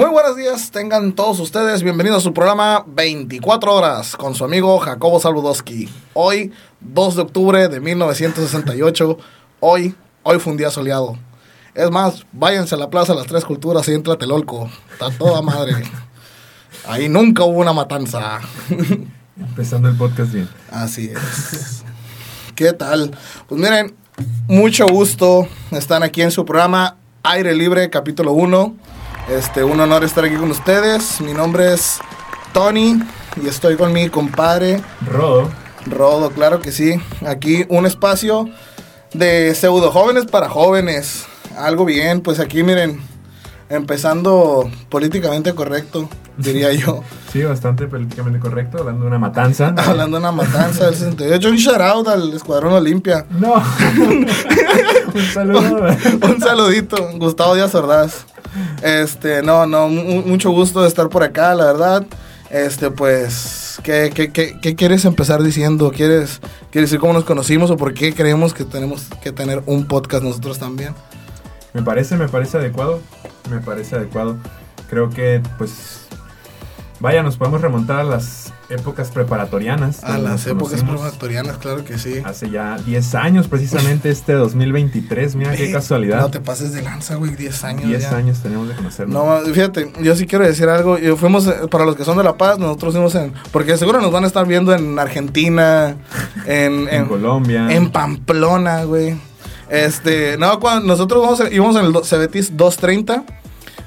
Muy buenos días, tengan todos ustedes bienvenidos a su programa 24 horas con su amigo Jacobo Saludowski. Hoy, 2 de octubre de 1968, hoy, hoy fue un día soleado. Es más, váyanse a la Plaza de las Tres Culturas y entra Telolco. Está toda madre. Ahí nunca hubo una matanza. Empezando el podcast bien. Así es. ¿Qué tal? Pues miren, mucho gusto. Están aquí en su programa Aire Libre, capítulo 1. Este, un honor estar aquí con ustedes. Mi nombre es Tony y estoy con mi compadre Rodo. Rodo, claro que sí. Aquí un espacio de pseudo jóvenes para jóvenes. Algo bien, pues aquí miren, empezando políticamente correcto, diría yo. Sí, bastante políticamente correcto, hablando de una matanza. Hablando de una matanza del 68. Un shout out al Escuadrón Olimpia. No. Un saludo. Un saludito, Gustavo Díaz Ordaz. Este, no, no, mu- mucho gusto de estar por acá, la verdad. Este, pues, ¿qué, qué, qué, qué quieres empezar diciendo? ¿Quieres, ¿Quieres decir cómo nos conocimos o por qué creemos que tenemos que tener un podcast nosotros también? Me parece, me parece adecuado. Me parece adecuado. Creo que, pues. Vaya, nos podemos remontar a las épocas preparatorianas. A las épocas preparatorianas, claro que sí. Hace ya 10 años, precisamente este 2023. Mira qué Eh, casualidad. No te pases de lanza, güey, 10 años. 10 ya. años tenemos de conocernos. No, fíjate, yo sí quiero decir algo. Yo fuimos, eh, para los que son de La Paz, nosotros fuimos en. Porque seguro nos van a estar viendo en Argentina, en, en, Colombia. En Pamplona, güey. Este, no, cuando nosotros vamos íbamos en el Cebetis 230.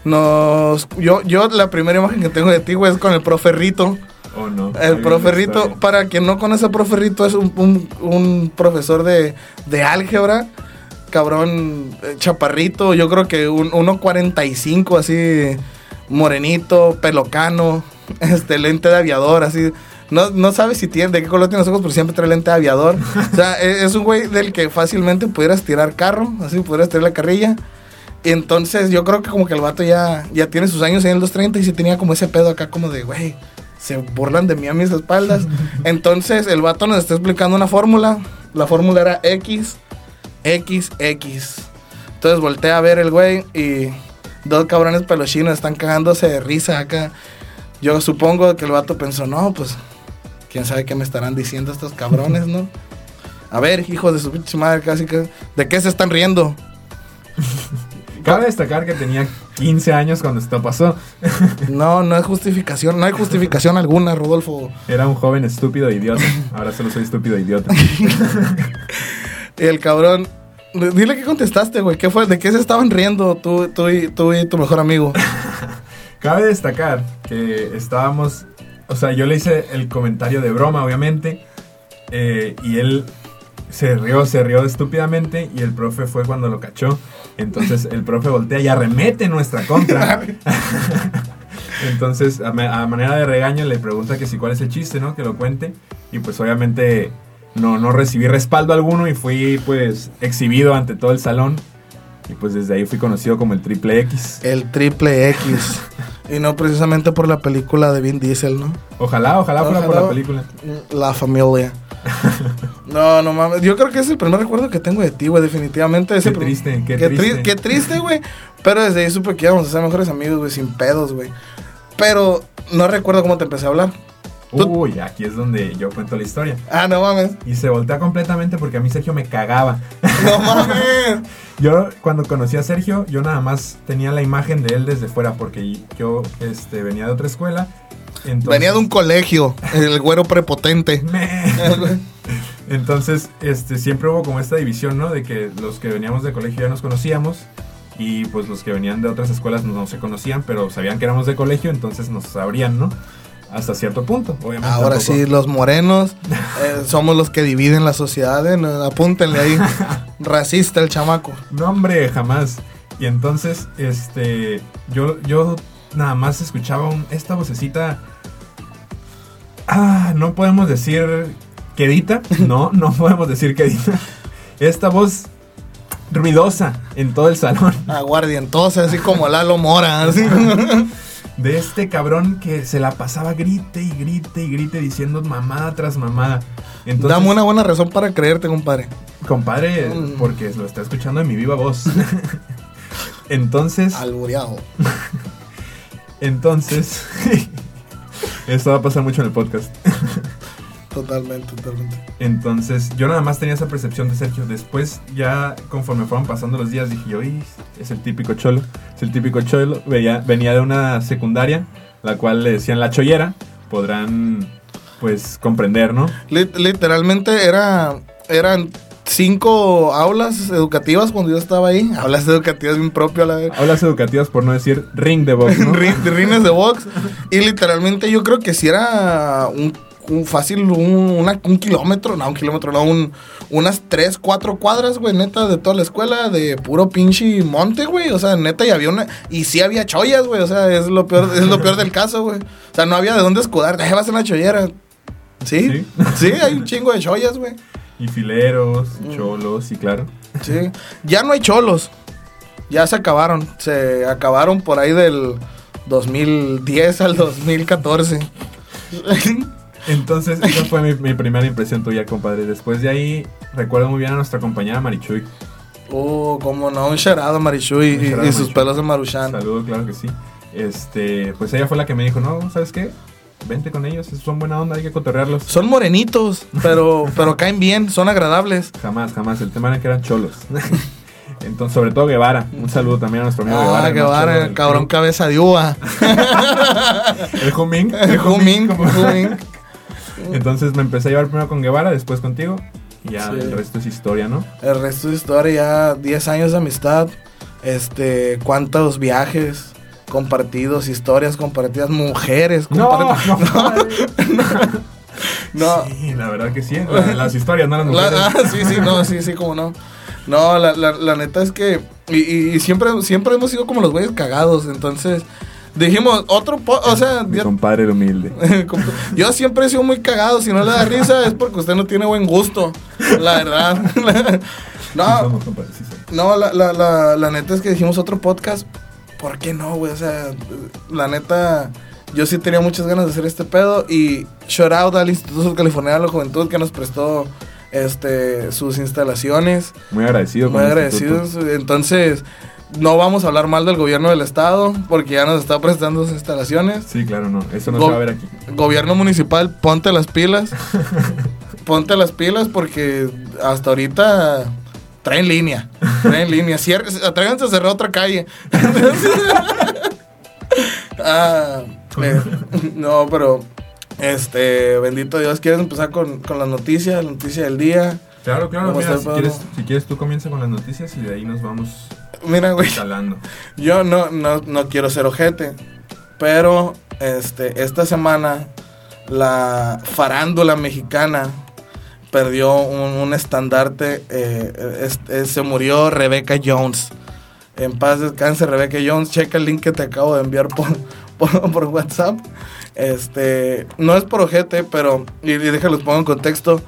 Nos, yo, yo la primera imagen que tengo de ti, güey, es con el profe Rito. ¿O no? El profe Rito, para quien no conoce a profe Rito, es un, un- un profesor de, de álgebra. Cabrón, eh, chaparrito, yo creo que un 1.45, así, morenito, pelocano, este, lente de aviador, así. No, no sabe si tiene, de qué color tiene los ojos, pero siempre trae lente de aviador. O sea, e- es un güey del que fácilmente pudieras tirar carro, así pudieras tirar la carrilla. Y entonces yo creo que como que el vato ya, ya tiene sus años en los 30 y sí tenía como ese pedo acá como de, güey, se burlan de mí a mis espaldas. Entonces el vato nos está explicando una fórmula. La fórmula era X, X, X. Entonces voltea a ver el güey y dos cabrones pelochinos están cagándose de risa acá. Yo supongo que el vato pensó, no, pues, quién sabe qué me estarán diciendo estos cabrones, ¿no? A ver, hijos de su pinche madre, casi que, ¿de qué se están riendo? Cabe destacar que tenía 15 años cuando esto pasó. No, no hay justificación, no hay justificación alguna, Rodolfo. Era un joven estúpido e idiota. Ahora solo soy estúpido e idiota. El cabrón, dile qué contestaste, güey, ¿qué fue? ¿De qué se estaban riendo tú, tú, y, tú y tu mejor amigo? Cabe destacar que estábamos. O sea, yo le hice el comentario de broma, obviamente. eh, y él se rió, se rió estúpidamente. Y el profe fue cuando lo cachó. Entonces el profe voltea y arremete nuestra contra. Entonces, a, ma- a manera de regaño, le pregunta que si cuál es el chiste, ¿no? Que lo cuente. Y pues obviamente no, no recibí respaldo alguno y fui pues exhibido ante todo el salón. Y pues desde ahí fui conocido como el triple X. El triple X. Y no precisamente por la película de Vin Diesel, ¿no? Ojalá, ojalá, fuera por Ojalá. la película. La familia. No, no mames. Yo creo que es el primer recuerdo que tengo de ti, güey. Definitivamente. Es Qué triste, qué tri- triste. qué triste, güey. Pero desde ahí supe que íbamos a ser mejores amigos, güey. Sin pedos, güey. Pero no recuerdo cómo te empecé a hablar. Tú- Uy, aquí es donde yo cuento la historia. Ah, no mames. Y se voltea completamente porque a mí Sergio me cagaba. No mames. Yo cuando conocí a Sergio, yo nada más tenía la imagen de él desde fuera porque yo este, venía de otra escuela. Entonces, Venía de un colegio. El güero prepotente. Me- Entonces, este, siempre hubo como esta división, ¿no? De que los que veníamos de colegio ya nos conocíamos y pues los que venían de otras escuelas no se conocían, pero sabían que éramos de colegio, entonces nos sabrían, ¿no? Hasta cierto punto, obviamente. Ahora tampoco- sí, los morenos eh, somos los que dividen la sociedad. eh, apúntenle ahí. Racista el chamaco. No, hombre, jamás. Y entonces, este, yo, yo nada más escuchaba un- esta vocecita. Ah, no podemos decir quedita. No, no podemos decir quedita. Esta voz ruidosa en todo el salón. Aguardientosa, así como Lalo Mora. así. De este cabrón que se la pasaba grite y grite y grite diciendo mamada tras mamada. Entonces, Dame una buena razón para creerte, compadre. compadre, Mm. porque lo está escuchando en mi viva voz. Entonces, Albureado. Entonces, esto va a pasar mucho en el podcast. Totalmente, totalmente. Entonces, yo nada más tenía esa percepción de Sergio. Después, ya conforme fueron pasando los días, dije yo, "Ih, es el típico cholo. Es el típico cholo. Veía- venía de una secundaria, la cual le decían la chollera. Podrán, pues, comprender, ¿no? Lit- literalmente era, eran cinco aulas educativas cuando yo estaba ahí. Aulas educativas bien propio a la vez. Aulas educativas, por no decir ring de box, rines de box. Y literalmente yo creo que si era un, un fácil, un, una- un kilómetro, no, un kilómetro, no, un, unas tres, cuatro cuadras, güey, neta, de toda la escuela, de puro pinche monte, güey. O sea, neta, y había una, y sí había chollas, güey. O sea, es lo peor, es lo peor del caso, güey. O sea, no había de dónde escudar. Vas en la chollera. ¿Sí? Sí. Sí, hay un chingo de chollas, güey. Y fileros, Mm. y cholos, y claro. Sí. Ya no hay cholos. Ya se acabaron. Se acabaron por ahí del 2010 al 2014. Entonces, esa fue mi, mi primera impresión tuya, compadre. Después de ahí, recuerdo muy bien a nuestra compañera Marichuy. Oh, como no, un charado Marichuy Un y, sus pelos de Maruchan. Saludo, claro que sí. Este, pues ella fue la que me dijo, no, ¿sabes qué? Vente con ellos, son buena onda, hay que cotorrearlos. Son morenitos, pero, pero caen bien, son agradables. Jamás, jamás. El tema era que eran cholos. Entonces, sobre todo Guevara. Un saludo también a nuestro amigo Guevara. Ah, el va, del cabrón cabeza de uva. El Huming. El Huming. Entonces me empecé a llevar primero con Guevara, después contigo. Y ya Sí. el resto es historia, ¿no? El resto de historia, ya 10 años de amistad. Este, cuántos viajes compartidos, historias compartidas, mujeres compartidas. No. Sí, la verdad que sí. la- las historias, no las mujeres. La- ah, sí, sí, no, sí, sí, como no. No, la, la, la neta es que. Y, y- y siempre, siempre hemos sido como los güeyes cagados. Entonces, dijimos, otro. po- o sea, Mi ya- compadre el humilde. yo siempre he sido muy cagado. Si no le da risa es porque usted no tiene buen gusto. La verdad. No, no, la, la, la, la neta es que dijimos otro podcast. ¿Por qué no, güey? O sea, la neta, yo sí tenía muchas ganas de hacer este pedo. Y shout out al Instituto Californiano de la Juventud que nos prestó este, sus instalaciones. Muy agradecido. Muy agradecidos. Entonces, no vamos a hablar mal del gobierno del estado porque ya nos está prestando sus instalaciones. Sí, claro, no. Eso no Go- se va a ver aquí. Gobierno municipal, ponte las pilas. ponte las pilas porque hasta ahorita traen línea. Traen línea. Atrévanse a cerrar otra calle. Ah, eh, no, pero este, bendito Dios, ¿quieres empezar con, con las noticias? La noticia del día. Claro, claro. ¿Cómo Mira, está si quieres, pedo? si quieres, tú comienza con las noticias y de ahí nos vamos Mira, güey. escalando. Yo no, no, no quiero ser ojete, pero este, esta semana la farándula mexicana perdió un, estandarte. eh, se murió Rebecca Jones. En paz descanse Rebecca Jones. Checa el link que te acabo de enviar por, por, WhatsApp. Este, no es por ojete, pero, y, y déjalo pongo en contexto.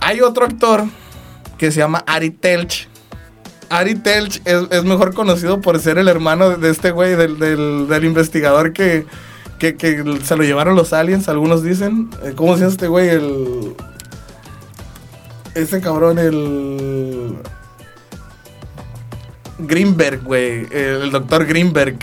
Hay otro actor que se llama Ari Telch. Ari Telch es, es mejor conocido por ser el hermano de este güey, del, del- del investigador que, que, que se lo llevaron los aliens, algunos dicen. Eh, ¿Cómo se llama este güey? El. Ese cabrón, el. Greenberg, güey. El, doctor Greenberg.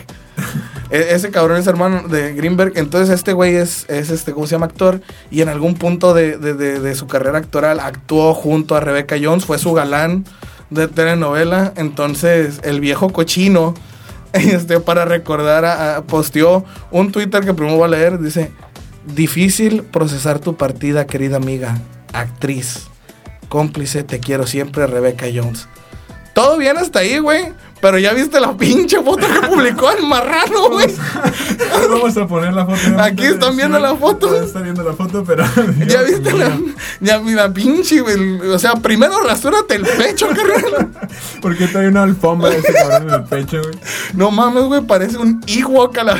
E- Ese cabrón es hermano de Greenberg. Entonces, este güey es, es este, ¿cómo se llama? Actor. Y en algún punto de, de- de- su carrera actoral actuó junto a Rebecca Jones. Fue su galán de telenovela. Entonces, el viejo cochino, este, para recordar, a- posteó un Twitter que primero voy a leer. Dice: Difícil procesar tu partida, querida amiga, actriz, cómplice, te quiero siempre, Rebecca Jones. Todo bien hasta ahí, güey. Pero ya viste la pinche foto que publicó el marrano, güey. Vamos a poner la foto. Aquí están viendo la foto. Están viendo la foto, pero. Ya viste la, ya mira, pinche, güey. O sea, primero rasúrate el pecho, carnal. ¿Por qué trae una alfombra ese cabrón en el pecho, güey? No mames, güey, parece un Ewok a la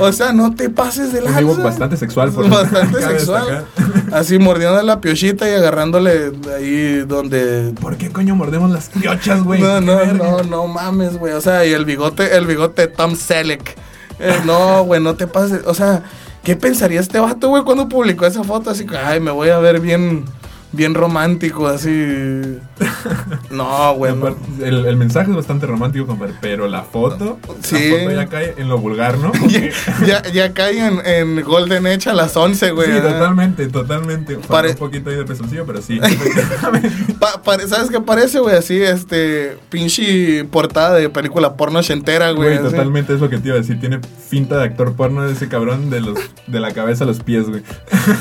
O sea, no te pases de Un. Ewok bastante sexual, por Bastante sexual. Así mordiendo la piochita y agarrándole ahí donde. ¿Por qué coño mordemos las piochas, güey? No, no, no, no mames, güey. O sea, y el bigote, el bigote Tom Selleck. Eh, no, güey, no te pases. O sea, ¿qué pensaría este vato, güey, cuando publicó esa foto? Así que, ay, me voy a ver bien, bien romántico, así. No, güey. no. El, el mensaje es bastante romántico, compadre, pero la foto, Sí. la foto ya cae en lo vulgar, ¿no? Ya, ya caí en, en Golden Edge a las 11, güey. sí, ¿eh? totalmente, totalmente. Pare- un poquito ahí de pesoncillo, pero sí. efectivamente. Pa- pare- ¿Sabes qué parece, güey? Así, este, pinche portada de película porno ochentera, güey. Güey, totalmente es lo que te iba a decir. Tiene finta de actor porno de ese cabrón de los de la cabeza a los pies, güey.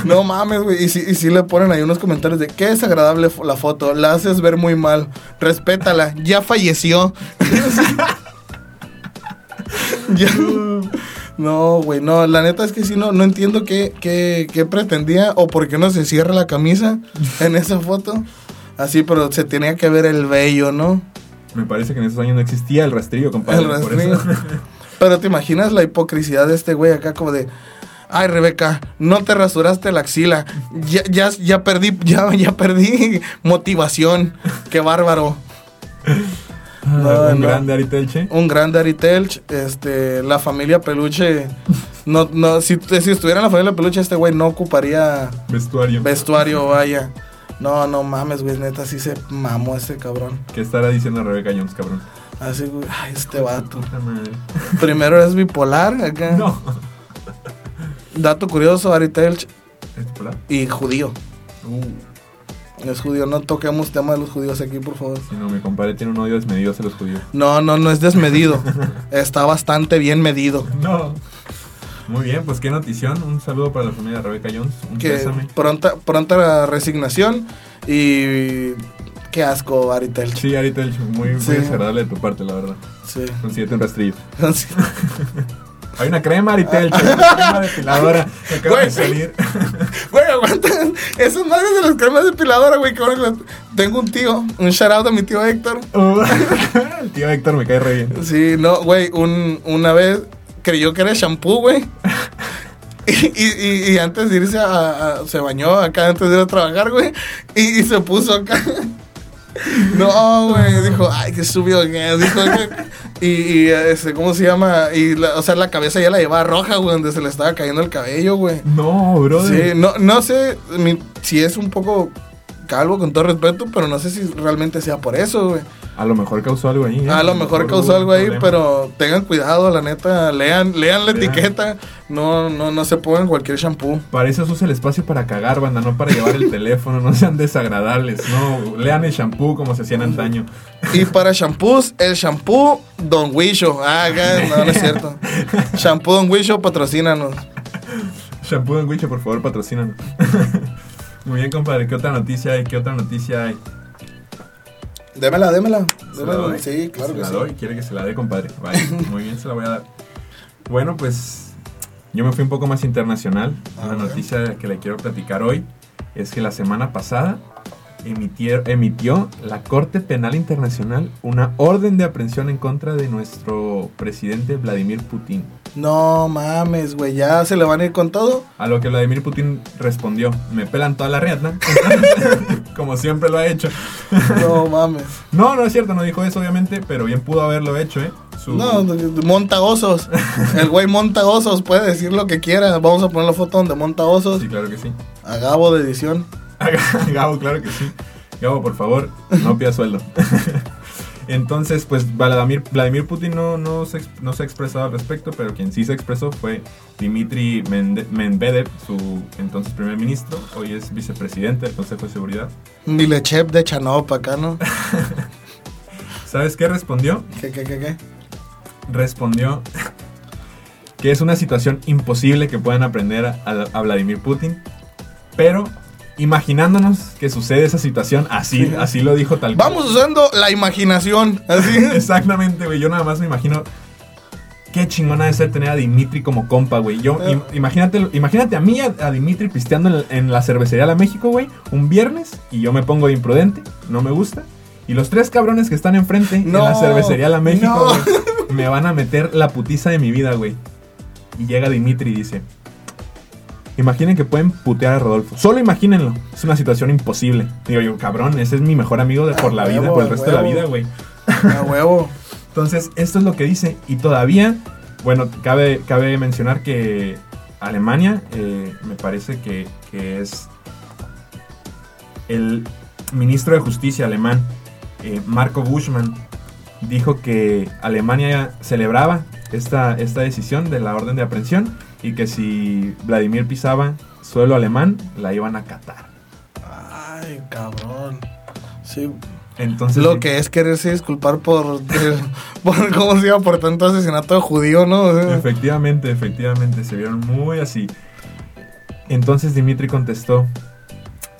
No mames, güey. Y si, y si le ponen ahí unos comentarios de qué desagradable la foto, la haces ver muy mal. Respétala, ya falleció. Ya- No, güey, no, la neta es que sí, no, no entiendo qué, qué, qué pretendía o por qué no se cierra la camisa en esa foto. Así, pero se tenía que ver el vello, ¿no? Me parece que en esos años no existía el rastrillo, compadre. El por rastrillo. eso. Pero te imaginas la hipocrisidad de este güey acá como de... Ay, Rebeca, no te rasuraste la axila. Ya, ya, ya perdí, ya, ya perdí motivación. Qué bárbaro. No, un no. grande Ari Telche. Un gran Daddy Telch, este, la familia Peluche. No, no, si, si estuviera en la familia Peluche, este güey no ocuparía Vestuario. vestuario, vaya. No, no mames, güey, neta, sí se mamó ese cabrón. ¿Qué estará diciendo Rebeca Jones, cabrón? Así, güey, ay, este vato. Primero es bipolar, acá. No. Dato curioso, Ari Telch y judío. Uh, Es judío, no toquemos tema de los judíos aquí, por favor. no, mi compadre tiene un odio desmedido hacia los judíos. No, no, no es desmedido. Está bastante bien medido. No. Muy bien, pues qué notición. Un saludo para la familia de Rebeca Jones. Un Que pésame. pronta, pronta resignación y qué asco, Ari Telch. Sí, Ari Telche, muy, muy Sí. desagradable de tu parte, la verdad. Sí. Consíguete un rastrillo. Hay una crema, Ari Telche, hay una crema depiladora que acaba de salir. Güey, aguanta. Esas madres de las cremas depiladoras, güey. que ahora que las- Tengo un tío, un shout out a mi tío Héctor. Uh, el tío Héctor me cae re bien. Sí, no, güey, un, una vez creyó que era shampoo, güey. Y, y- y- y antes de irse a, a- Se bañó acá antes de ir a trabajar, güey. Y, y se puso acá. No, güey, dijo, ay, qué subió que es", dijo y, y, este, ¿cómo se llama? Y, la- o sea, la cabeza ya la llevaba roja, güey, donde se le estaba cayendo el cabello, güey. No, brother. Sí, no, no sé mi- si es un poco calvo, con todo respeto, pero no sé si realmente sea por eso, güey. A lo mejor causó algo ahí. ¿eh? A lo mejor causó algo ahí, problema. pero tengan cuidado, la neta, lean, lean la Lean. etiqueta, no, no, no se pongan cualquier shampoo. Para eso se usa el espacio para cagar, banda, no para llevar el teléfono, no sean desagradables, no, lean el shampoo como se hacían antaño. Y para shampoos, el shampoo Don Wisho. Ah, no, no es cierto. Shampoo Don Wisho, patrocínanos. Shampoo en Wicho, por favor, patrocínanos. Muy bien, compadre, ¿qué otra noticia hay? ¿Qué otra noticia hay? Démela, démela. ¿Se la démela. Sí, claro ¿Se que la sí. doy? ¿Quiere que se la dé, compadre? Vale, muy bien, se la voy a dar. Bueno, pues yo me fui un poco más internacional. A Una ver. noticia que le quiero platicar hoy es que la semana pasada emitió la Corte Penal Internacional una orden de aprehensión en contra de nuestro presidente Vladimir Putin. No mames, güey, ya se le van a ir con todo. A lo que Vladimir Putin respondió, me pelan toda la riata, como siempre lo ha hecho. No mames. No, no es cierto, no dijo eso obviamente, pero bien pudo haberlo hecho, ¿eh? Su- No, monta osos. El güey monta osos, puede decir lo que quiera. Vamos a poner la foto donde monta osos. Sí, claro que sí. A Gabo de edición. Gabo, claro que sí. Gabo, por favor, no pida sueldo. Entonces, pues Vladimir, Vladimir Putin no, no, se, no se ha expresado al respecto, pero quien sí se expresó fue Dmitry Medvedev, su entonces primer ministro, hoy es vicepresidente del Consejo de Seguridad. Milechev de Chanop acá, ¿no? ¿Sabes qué respondió? ¿Qué, qué, qué, qué? Respondió que es una situación imposible que puedan aprender a Vladimir Putin, pero imaginándonos que sucede esa situación, así, Sí. así lo dijo tal cual. Vamos usando la imaginación. Así. Exactamente, güey. Yo nada más me imagino. Qué chingona de ser tener a Dimitri como compa, güey. Yo, Eh. im- imagínate, imagínate a mí, a, a Dimitri pisteando en, en la cervecería La México, güey, un viernes, y yo me pongo de imprudente, no me gusta. Y los tres cabrones que están enfrente en la cervecería La México, no. güey, me van a meter la putiza de mi vida, güey. Y llega Dimitri y dice: Imaginen que pueden putear a Rodolfo. Solo imagínenlo. Es una situación imposible. Digo yo, cabrón, ese es mi mejor amigo de por la vida, por el resto de la vida, güey. A huevo. Entonces, esto es lo que dice. Y todavía, bueno, cabe, cabe mencionar que Alemania, eh, me parece que, que es el ministro de justicia alemán, eh, Marco Bushman dijo que Alemania celebraba esta, esta decisión de la orden de aprehensión y que si Vladimir pisaba suelo alemán, la iban a catar. Ay, cabrón. Sí. Entonces, Lo que es quererse disculpar por, por ¿cómo se llama? Por tanto asesinato de judío, ¿no? O sea, Efectivamente, efectivamente, se vieron muy así. Entonces Dimitri contestó,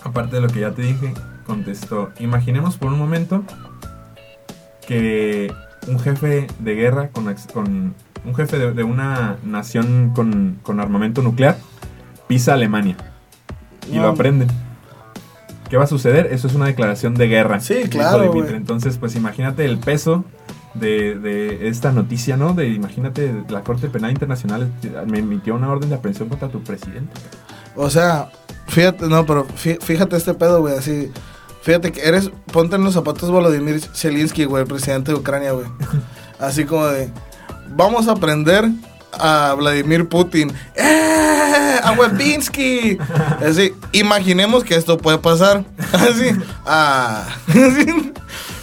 aparte de lo que ya te dije, contestó, imaginemos por un momento que un jefe de guerra con, con- un jefe de, de una nación con, con armamento nuclear pisa Alemania y lo aprenden. ¿Qué va a suceder? Eso es una declaración de guerra. Sí, claro. Entonces, pues imagínate el peso de, de esta noticia, ¿no? De imagínate, la Corte Penal Internacional me emitió una orden de aprehensión contra tu presidente. O sea, fíjate, no, pero fí- fíjate este pedo, güey, así. Fíjate que eres, ponte en los zapatos Volodymyr Zelensky, güey, el presidente de Ucrania, güey. Así como de, vamos a aprender a Vladimir Putin. ¡Eh! ¡A Webinski! Así, imaginemos que esto puede pasar. Así, ah. Así,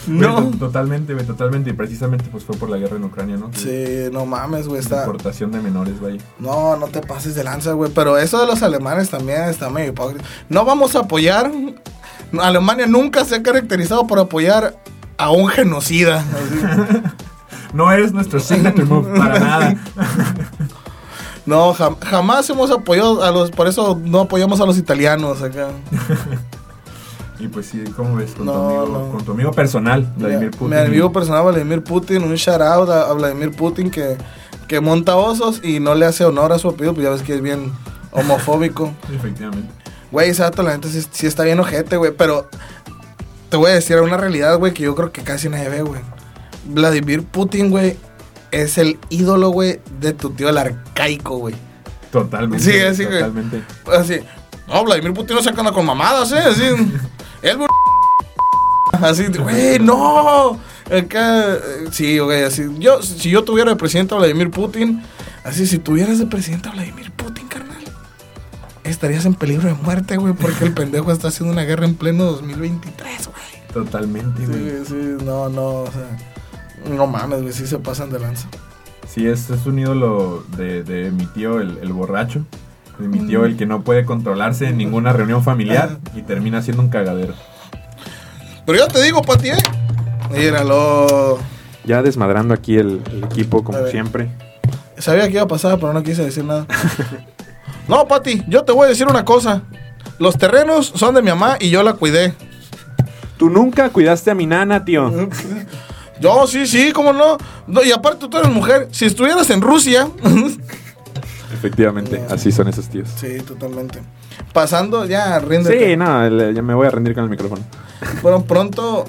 Güey, no. to- Totalmente, güey, totalmente. Y precisamente pues fue por la guerra en Ucrania, ¿no? Sí, no mames, güey, está... Deportación de menores, vaya. No, no te pases de lanza, güey. Pero eso de los alemanes también está medio hipócrita. No vamos a apoyar. Alemania nunca se ha caracterizado por apoyar a un genocida. No es nuestro signature move para nada. No, jam- jamás hemos apoyado a los. Por eso no apoyamos a los italianos acá. Y pues sí, ¿cómo ves? Con, tu, amigo, no. con tu amigo personal, Vladimir Mi- Putin. Mi amigo personal, Vladimir Putin. Un shout out a, a Vladimir Putin que, que monta osos y no le hace honor a su apellido. Pues ya ves que es bien homofóbico. Efectivamente. Güey, ese dato la neta sí, sí está bien ojete, güey. Pero te voy a decir una realidad, güey, que yo creo que casi nadie ve, güey. Vladimir Putin, güey, es el ídolo, güey, de tu tío el arcaico, güey. Totalmente. Sí, así, güey. Totalmente. Así, no, Vladimir Putin no se anda con mamadas, ¿eh? Así, él, así, güey, no. Acá, eh, sí, güey, así. Yo, si yo tuviera de presidente a Vladimir Putin, así, si tuvieras de presidente a Vladimir Putin, estarías en peligro de muerte, güey, porque el pendejo está haciendo una guerra en pleno 2023, güey. Totalmente, Sí, güey. güey, sí, no, no, o sea, no mames, güey, sí se pasan de lanza. Sí, es, es un ídolo de, de mi tío, el, el borracho. De mi tío, el que no puede controlarse en ninguna reunión familiar y termina siendo un cagadero. Pero yo te digo, Pati, ¿eh? Míralo. Ya desmadrando aquí el, el equipo como siempre. Sabía que iba a pasar, pero no quise decir nada. No, Pati, yo te voy a decir una cosa. Los terrenos son de mi mamá y yo la cuidé. Tú nunca cuidaste a mi nana, tío. Yo, sí, sí, cómo no. No, Y aparte tú eres mujer. Si estuvieras en Rusia. Efectivamente, así son esos tíos. sí, totalmente. Pasando, ya, ríndete. Sí, no, el- ya me voy a rendir con el micrófono. Bueno, pronto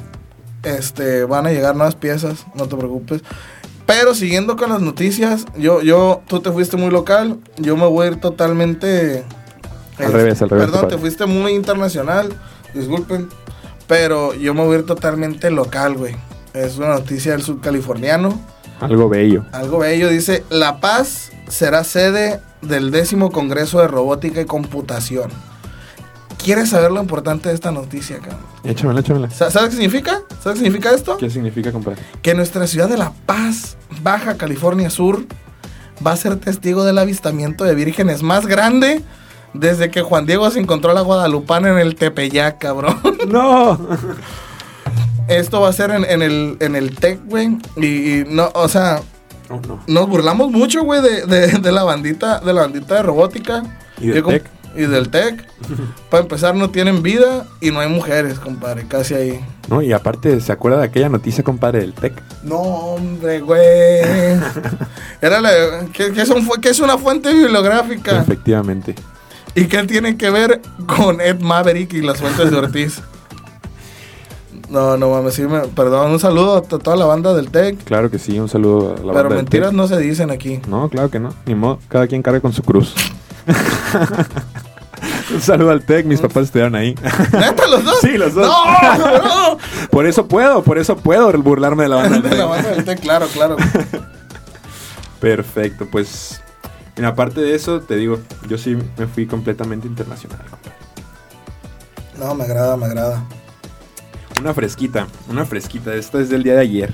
este, van a llegar nuevas piezas, no te preocupes. Pero siguiendo con las noticias, yo, yo, tú te fuiste muy local, yo me voy a ir totalmente... Al es- revés, al revés, Perdón, compadre. te fuiste muy internacional, disculpen. Pero yo me voy a ir totalmente local, güey. Es una noticia del subcaliforniano. Algo bello. Algo bello, dice, La Paz será sede del décimo Congreso de Robótica y Computación. ¿Quieres saber lo importante de esta noticia, cabrón? Échamela, échamela. Sa- ¿Sabes qué significa? ¿Sabes qué significa esto? ¿Qué significa, compadre? Que nuestra ciudad de La Paz, Baja California Sur, va a ser testigo del avistamiento de vírgenes más grande desde que Juan Diego se encontró a la Guadalupana en el Tepeyac, cabrón. ¡No! Esto va a ser en, en el, en el TEC, güey. Y, y no, o sea, Oh, no. nos burlamos mucho, güey, de, de- de la bandita, de la bandita de robótica. Y del TEC. Y del TEC. Para empezar, no tienen vida y no hay mujeres, compadre, casi ahí. No, y aparte, ¿se acuerda de aquella noticia, compadre, del TEC? No, hombre, güey. Era la, que, que son que es una fuente bibliográfica. Efectivamente. ¿Y qué tiene que ver con Ed Maverick y las fuentes de Ortiz? No, no mames, sí, me- perdón, un saludo a to- toda la banda del TEC. Claro que sí, un saludo a la Pero banda mentiras no se dicen aquí. No, claro que no. Ni modo, cada quien carga con su cruz. un saludo al TEC, mis papás estudiaron ahí. ¿Neta los dos? Sí, los dos. No, no. por eso puedo, por eso puedo burlarme de la banda del De la TEC. banda del TEC, claro, claro. Perfecto, pues. En aparte de eso, te digo, yo sí me fui completamente internacional. No, me agrada, me agrada. Una fresquita, una fresquita. Esta es del día de ayer.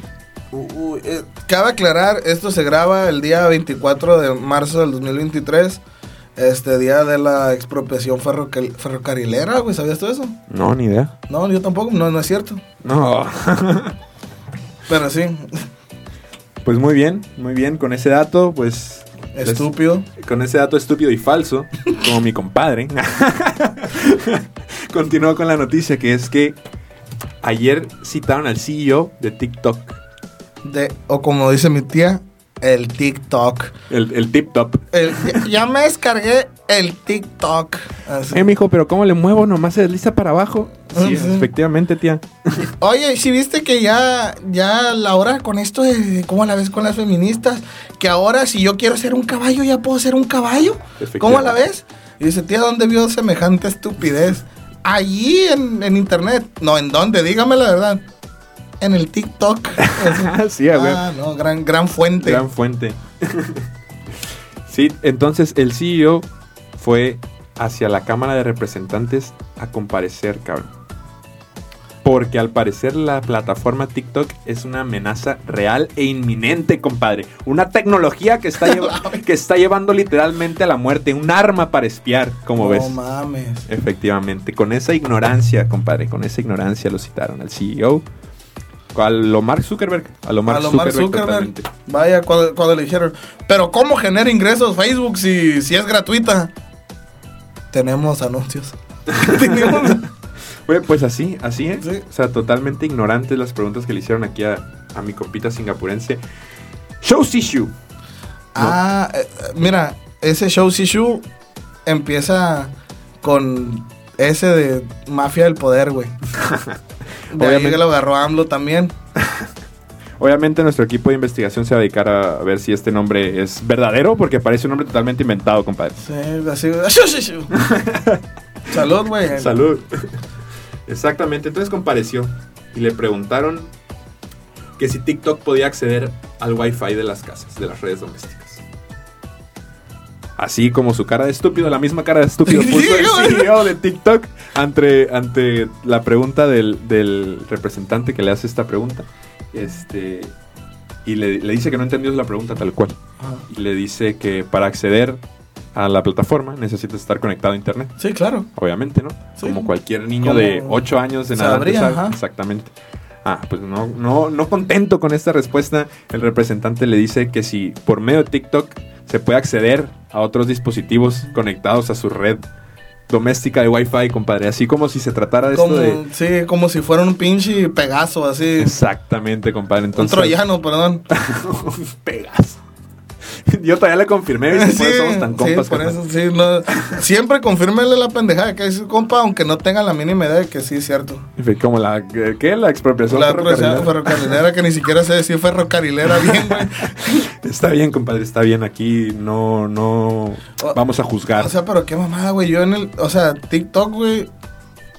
Uy, eh, cabe aclarar, esto se graba el día 24 de marzo del 2023. Este día de la expropiación ferrocarrilera, güey, ¿sabías tú eso? No, ni idea. No, yo tampoco, no, no es cierto. No. Pero sí, Pues muy bien, muy bien. Con ese dato, pues. les- estúpido. con ese dato estúpido y falso, como mi compadre. Continúo con la noticia que es que ayer citaron al CEO de TikTok, De, o como dice mi tía, el TikTok. el, el Tip Top. El- ya, ya me descargué el TikTok. Así. Eh, mijo, pero ¿cómo le muevo? Nomás se desliza para abajo. Sí, Sí. efectivamente, tía. Oye, si viste que ya, ya la hora con esto de cómo la ves con las feministas, que ahora si yo quiero ser un caballo, ya puedo ser un caballo. ¿Cómo la ves? Y dice, tía, ¿dónde vio semejante estupidez? Allí en, en internet. No, ¿en dónde? Dígame la verdad. En el TikTok. sí, a ver. ah, no, gran, gran fuente. Gran fuente. sí, entonces el CEO fue hacia la Cámara de Representantes a comparecer, cabrón. Porque al parecer la plataforma TikTok es una amenaza real e inminente, compadre. Una tecnología que está, lleva- que está llevando literalmente a la muerte. Un arma para espiar, como no ves. mames. Efectivamente, con esa ignorancia, compadre, con esa ignorancia lo citaron al CEO. A lo Mark Zuckerberg. A lo Mark a lo Mark Zuckerberg. Vaya, cuando, cuando le dijeron, pero ¿cómo genera ingresos Facebook si, si es gratuita? Tenemos anuncios. Tenemos- pues así, así es. Sí. O sea, totalmente ignorantes las preguntas que le hicieron aquí a, a mi compita singapurense. Shows issue. Ah, eh, eh, mira, ese show Shishu empieza con ese de Mafia del Poder, güey. De ahí Obviamente. que lo agarró AMLO también. Obviamente nuestro equipo de investigación se va a dedicar a ver si este nombre es verdadero, porque parece un nombre totalmente inventado, compadre. Sí, así. Salud, güey. Salud. Exactamente, entonces compareció y le preguntaron que si TikTok podía acceder al wifi de las casas, de las redes domésticas. Así como su cara de estúpido, la misma cara de estúpido puso el. CEO de TikTok ante, ante la pregunta del, del representante que le hace esta pregunta. Este, y le, le dice que no entendió la pregunta tal cual. Ajá. Y le dice que para acceder a la plataforma necesitas estar conectado a internet. Sí, claro. Obviamente, ¿no? Sí. Como cualquier niño Como de 8 años en adelante sabe. Exactamente. Ah, pues no, no, no contento con esta respuesta, el representante le dice que si por medio de TikTok se puede acceder a otros dispositivos conectados a su red doméstica de Wi-Fi, compadre. Así como si se tratara de Como, esto de. Sí, como si fuera un pinche Pegaso, así. Exactamente, compadre. un Entonces, troyano, perdón. un Pegaso. Yo todavía le confirmé, ¿viste? por eso somos tan compas. sí, por eso, sí, no. Siempre confírmele la pendejada que es compa, aunque no tenga la mínima idea de que sí es cierto. Como la. ¿Qué? La expropiación La ferrocarrilera. ferrocarrilera que ni siquiera sé decir ferrocarrilera bien, güey. Está bien, compadre, está bien. Aquí no, no vamos a juzgar. O sea, pero qué mamada, güey. Yo en el. O sea, TikTok, güey.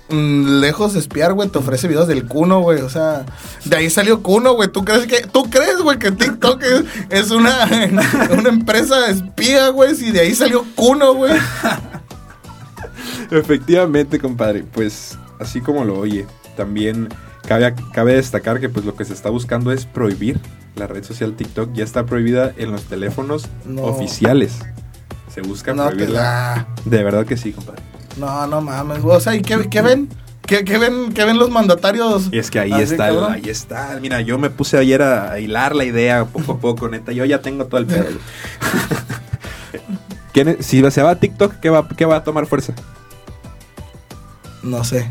Mm, Lejos de espiar, güey, te ofrece videos del Cuno, güey. O sea, de ahí salió Cuno, güey. ¿Tú crees que, tú crees, güey, que TikTok es, es una, una empresa espía, güey? Si de ahí salió Cuno, güey. Efectivamente, compadre. Pues así como lo oye, también cabe, cabe destacar que pues lo que se está buscando es prohibir la red social TikTok. Ya está prohibida en los teléfonos No. oficiales. Se busca No prohibirla. da. De verdad que sí, compadre. No, no mames, güey. O sea, ¿y qué, qué ven? ¿Qué, qué ven? ¿Qué ven los mandatarios? Y es que ahí Así, está, el- ahí está. Mira, yo me puse ayer a, hilar la idea poco a poco, neta. Yo ya tengo todo el pedo. ¿Qué ne- si se va a TikTok, ¿qué va, ¿qué va a tomar fuerza? No sé.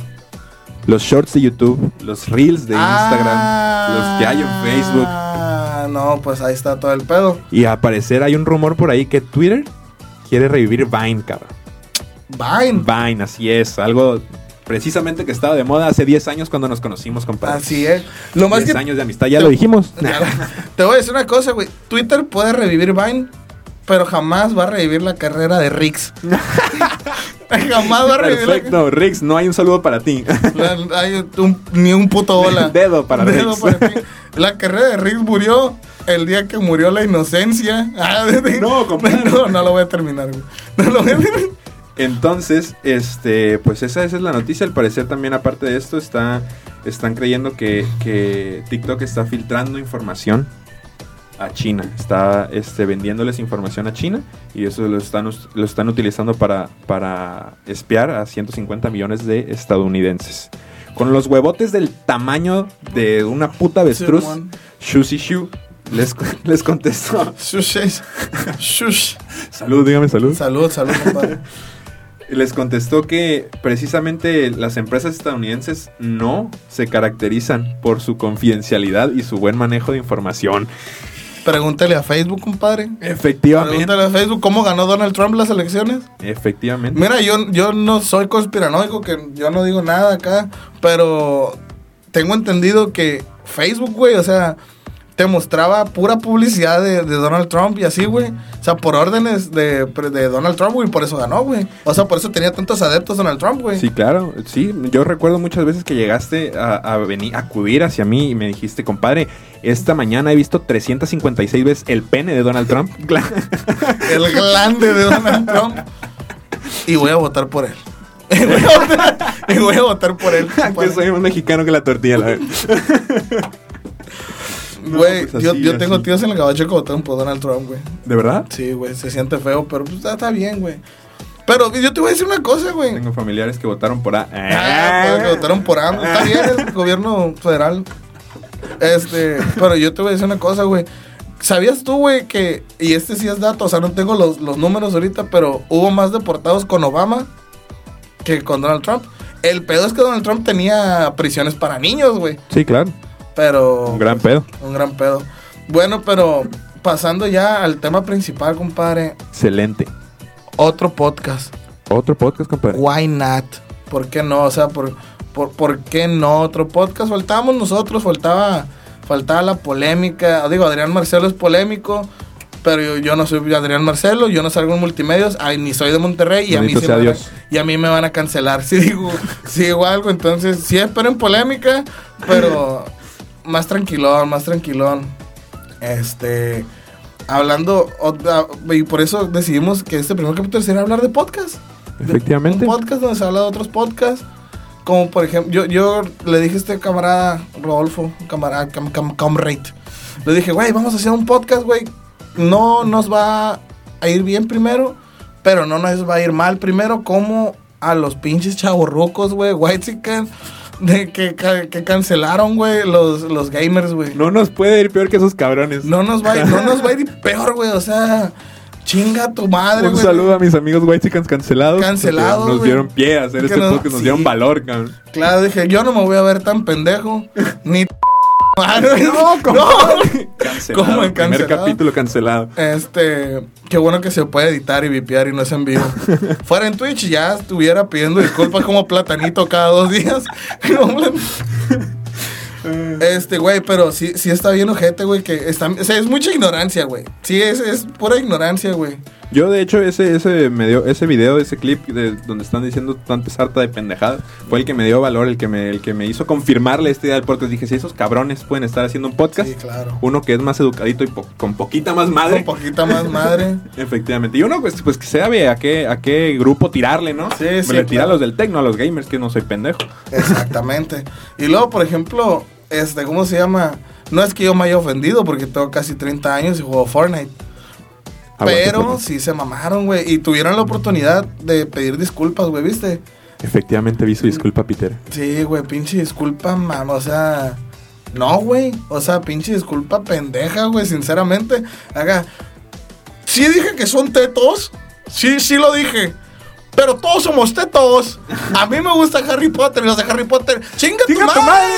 Los shorts de YouTube, los reels de Instagram, los que hay en Facebook. Ah, no, pues ahí está todo el pedo. Y al parecer hay un rumor por ahí que Twitter quiere revivir Vine, cabrón. Vine. Vine, así es. Algo precisamente que estaba de moda hace 10 años cuando nos conocimos, compadre. Así es. Lo más 10 que años de amistad, ya lo dijimos. Te voy a decir una cosa, güey. Twitter puede revivir Vine, pero jamás va a revivir la carrera de Rix. jamás va a revivir Perfecto, Rix, no hay un saludo para ti. la, la- hay un- ni un puto hola. Dedo para Dedo Rix. para ti. La carrera de Rix murió el día que murió la inocencia. Ah, de- de- No, compadre. No, no lo voy a terminar, güey. No lo voy a terminar. Entonces, este, pues esa, esa es la noticia. Al parecer también aparte de esto está, están creyendo que, que TikTok está filtrando información a China. Está este, vendiéndoles información a China y eso lo están, lo están utilizando para, para espiar a 150 millones de estadounidenses. Con los huevotes del tamaño de una puta avestruz, Simón. Shushi Shu les, les contestó. Shush, shush. Salud, dígame salud. Salud, salud, compadre. Les contestó que precisamente las empresas estadounidenses no se caracterizan por su confidencialidad y su buen manejo de información. Pregúntale a Facebook, compadre. Efectivamente. Pregúntale a Facebook cómo ganó Donald Trump las elecciones. Efectivamente. Mira, yo, yo no soy conspiranoico, que yo no digo nada acá, pero tengo entendido que Facebook, güey, o sea, te mostraba pura publicidad de, de Donald Trump y así, güey. O sea, por órdenes de, de Donald Trump, güey, por eso ganó, güey. O sea, por eso tenía tantos adeptos Donald Trump, güey. Sí, claro. Sí, yo recuerdo muchas veces que llegaste a, a venir, a acudir hacia mí y me dijiste, compadre, esta mañana he visto 356 veces el pene de Donald Trump. El grande de Donald Trump. Y voy a votar por él. Y voy a votar, y voy a votar por él. que soy más mexicano que la tortilla, la verdad. No, Güey, pues yo, yo tengo así. tíos en el gabacho que votaron por Donald Trump, güey. ¿De verdad? Sí, güey, se siente feo, pero pues está bien, güey. Pero yo te voy a decir una cosa, güey. Tengo familiares que votaron por A. Ah, pues, que votaron por AMLO. Está bien, es el gobierno federal. Este, pero yo te voy a decir una cosa, güey. ¿Sabías tú, güey, que, y este sí es dato, o sea, no tengo los, los números ahorita, pero hubo más deportados con Obama que con Donald Trump? El pedo es que Donald Trump tenía prisiones para niños, güey. Sí, claro. Pero... Un gran pedo. Un gran pedo. Bueno, pero pasando ya al tema principal, compadre. Excelente. Otro podcast. Otro podcast, compadre. Why not? ¿Por qué no? O sea, ¿por, por, por qué no otro podcast? Faltábamos nosotros, faltaba, faltaba la polémica. Digo, Adrián Marcelo es polémico, pero yo, yo no soy Adrián Marcelo, yo no salgo en multimedios, ay, ni soy de Monterrey y a, mí sí sea me van a, Dios. y a mí me van a cancelar si digo, si digo algo. Entonces, sí esperen polémica, pero más tranquilón, más tranquilón. Este, hablando, otra- y por eso decidimos que este primer capítulo sería hablar de podcast. Efectivamente. Un podcast donde se habla de otros podcasts. Como por ejemplo, yo, yo le dije a este camarada, Rodolfo, camarada, cam, cam, comrade. Le dije, güey, vamos a hacer un podcast, güey. No nos va a ir bien primero, pero no nos va a ir mal primero, como a los pinches chavorrucos, güey, white de que, que cancelaron, güey, los, los gamers, güey. No nos puede ir peor que esos cabrones. No nos va no nos va a ir peor, güey. O sea, chinga tu madre, Un güey. saludo a mis amigos White cancelados. Cancelados, porque Nos dieron pie a hacer Que este no- podcast, nos sí. dieron valor, cabrón. Claro, dije, yo no me voy a ver tan pendejo. Ni madre. No, compadre. Cancelado. ¿Cómo en Primer cancelado? capítulo cancelado. Este, qué bueno que se puede editar y vipear y no es en vivo. Fuera en Twitch ya estuviera pidiendo disculpas como platanito cada dos días. Este, güey, pero sí, sí está bien ojete, güey, que está, o sea, es mucha ignorancia, güey. Sí, es, es pura ignorancia, güey. Yo, de hecho, ese, ese, me dio, ese video, ese clip de, donde están diciendo tanta sarta de pendejada, fue el que me dio valor, el que me, el que me hizo confirmarle esta idea del podcast. Dije, si esos cabrones pueden estar haciendo un podcast, Sí, claro. uno que es más educadito y po- con poquita más madre. Un poquito más madre. Efectivamente. Y uno, pues, pues que sabe a qué, a qué grupo tirarle, ¿no? Sí, Me sí, le tira claro. a los del tecno, a los gamers, que no soy pendejo. Exactamente. Y luego, por ejemplo, este, ¿cómo se llama? No es que yo me haya ofendido porque tengo casi 30 años y juego Fortnite. Pero Fortnite. sí se mamaron, güey. Y tuvieron la oportunidad de pedir disculpas, güey, ¿viste? Efectivamente vi su disculpa, Peter. Sí, güey, pinche disculpa, mamá. O sea, no, güey. O sea, pinche disculpa pendeja, güey, sinceramente. Haga. Sí dije que son tetos. Sí, sí lo dije. Pero todos somos tetos. A mí me gusta Harry Potter y los de Harry Potter. ¡Chinga, ¡Chinga tu madre!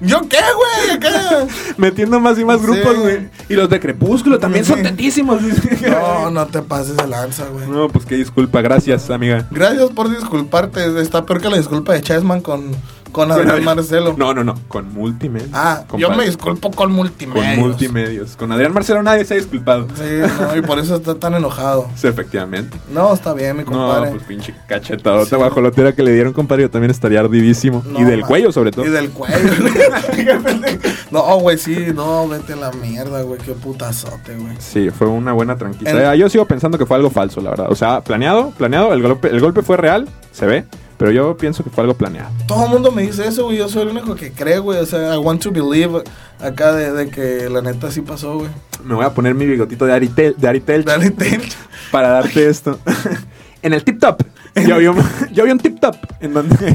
¿Yo qué, güey? Acá. Metiendo más y más Sí. grupos, güey. Y los de Crepúsculo también son Sí. tetísimos. No, no te pases de lanza, güey. No, pues qué disculpa, gracias, amiga. Gracias por disculparte. Está peor que la disculpa de Chessman con, Con Adrián Marcelo. No, no, no, con multimedia. Ah, yo compadre. me disculpo con multimedia. Con multimedios. Con Adrián Marcelo nadie se ha disculpado. Sí, no, y por eso está tan enojado. Sí, efectivamente. No, está bien, mi No, compadre. pues pinche cachetadota guajolotera que le dieron, compadre, yo también estaría ardidísimo. No, y del cuello, sobre todo. Y del cuello. no, güey, sí, no, vete a la mierda, güey, qué putazote, güey. Sí, fue una buena tranquila. En- Ah, Yo sigo pensando que fue algo falso, la verdad. O sea, planeado, planeado, el golpe, el golpe fue real, se ve, pero yo pienso que fue algo planeado. Todo el mundo me dice eso, güey, yo soy el único que cree, güey, o sea, I want to believe acá de, de que la neta sí pasó, güey. Me voy a poner mi bigotito de Ari, Tel- de Ari Telch Dale, ten. para darte esto. en el tip top. Yo vi un, yo vi un tip top en donde,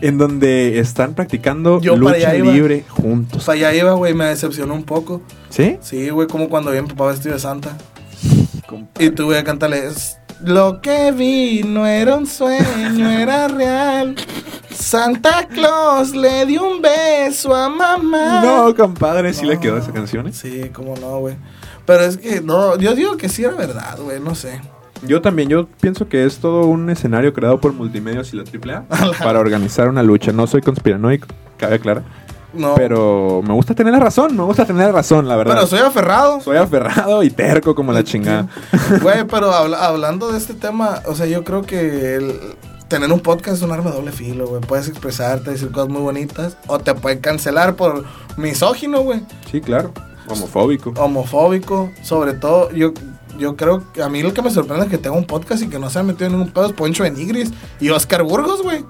en donde están practicando Yo lucha allá iba. libre juntos. Para allá iba, güey, me decepcionó un poco. ¿Sí? Sí, güey, como cuando vi a mi papá vestido de santa. Compadre. Y tú, güey, a cantarle. "Es- Lo que vi no era un sueño, era real. Santa Claus le dio un beso a mamá. No, compadre, sí le quedó esa canción. ¿eh? Sí, cómo no, güey. Pero es que, no, yo digo que sí era verdad, güey, no sé. Yo también, yo pienso que es todo un escenario creado por Multimedios y la AAA para organizar una lucha. No soy conspiranoico, cabe aclarar. No. Pero me gusta tener la razón, me gusta tener la razón, la verdad. Pero soy aferrado. Soy aferrado y terco como la chingada. Güey, pero habla- hablando de este tema, o sea, yo creo que el- tener un podcast es un arma de doble filo, güey. Puedes expresarte, decir cosas muy bonitas, o te pueden cancelar por misógino, güey. Sí, claro. Homofóbico. Homofóbico, sobre todo, yo, yo creo que a mí lo que me sorprende es que tenga un podcast y que no se ha metido en ningún pedo es Poncho de Nigris y Oscar Burgos, güey.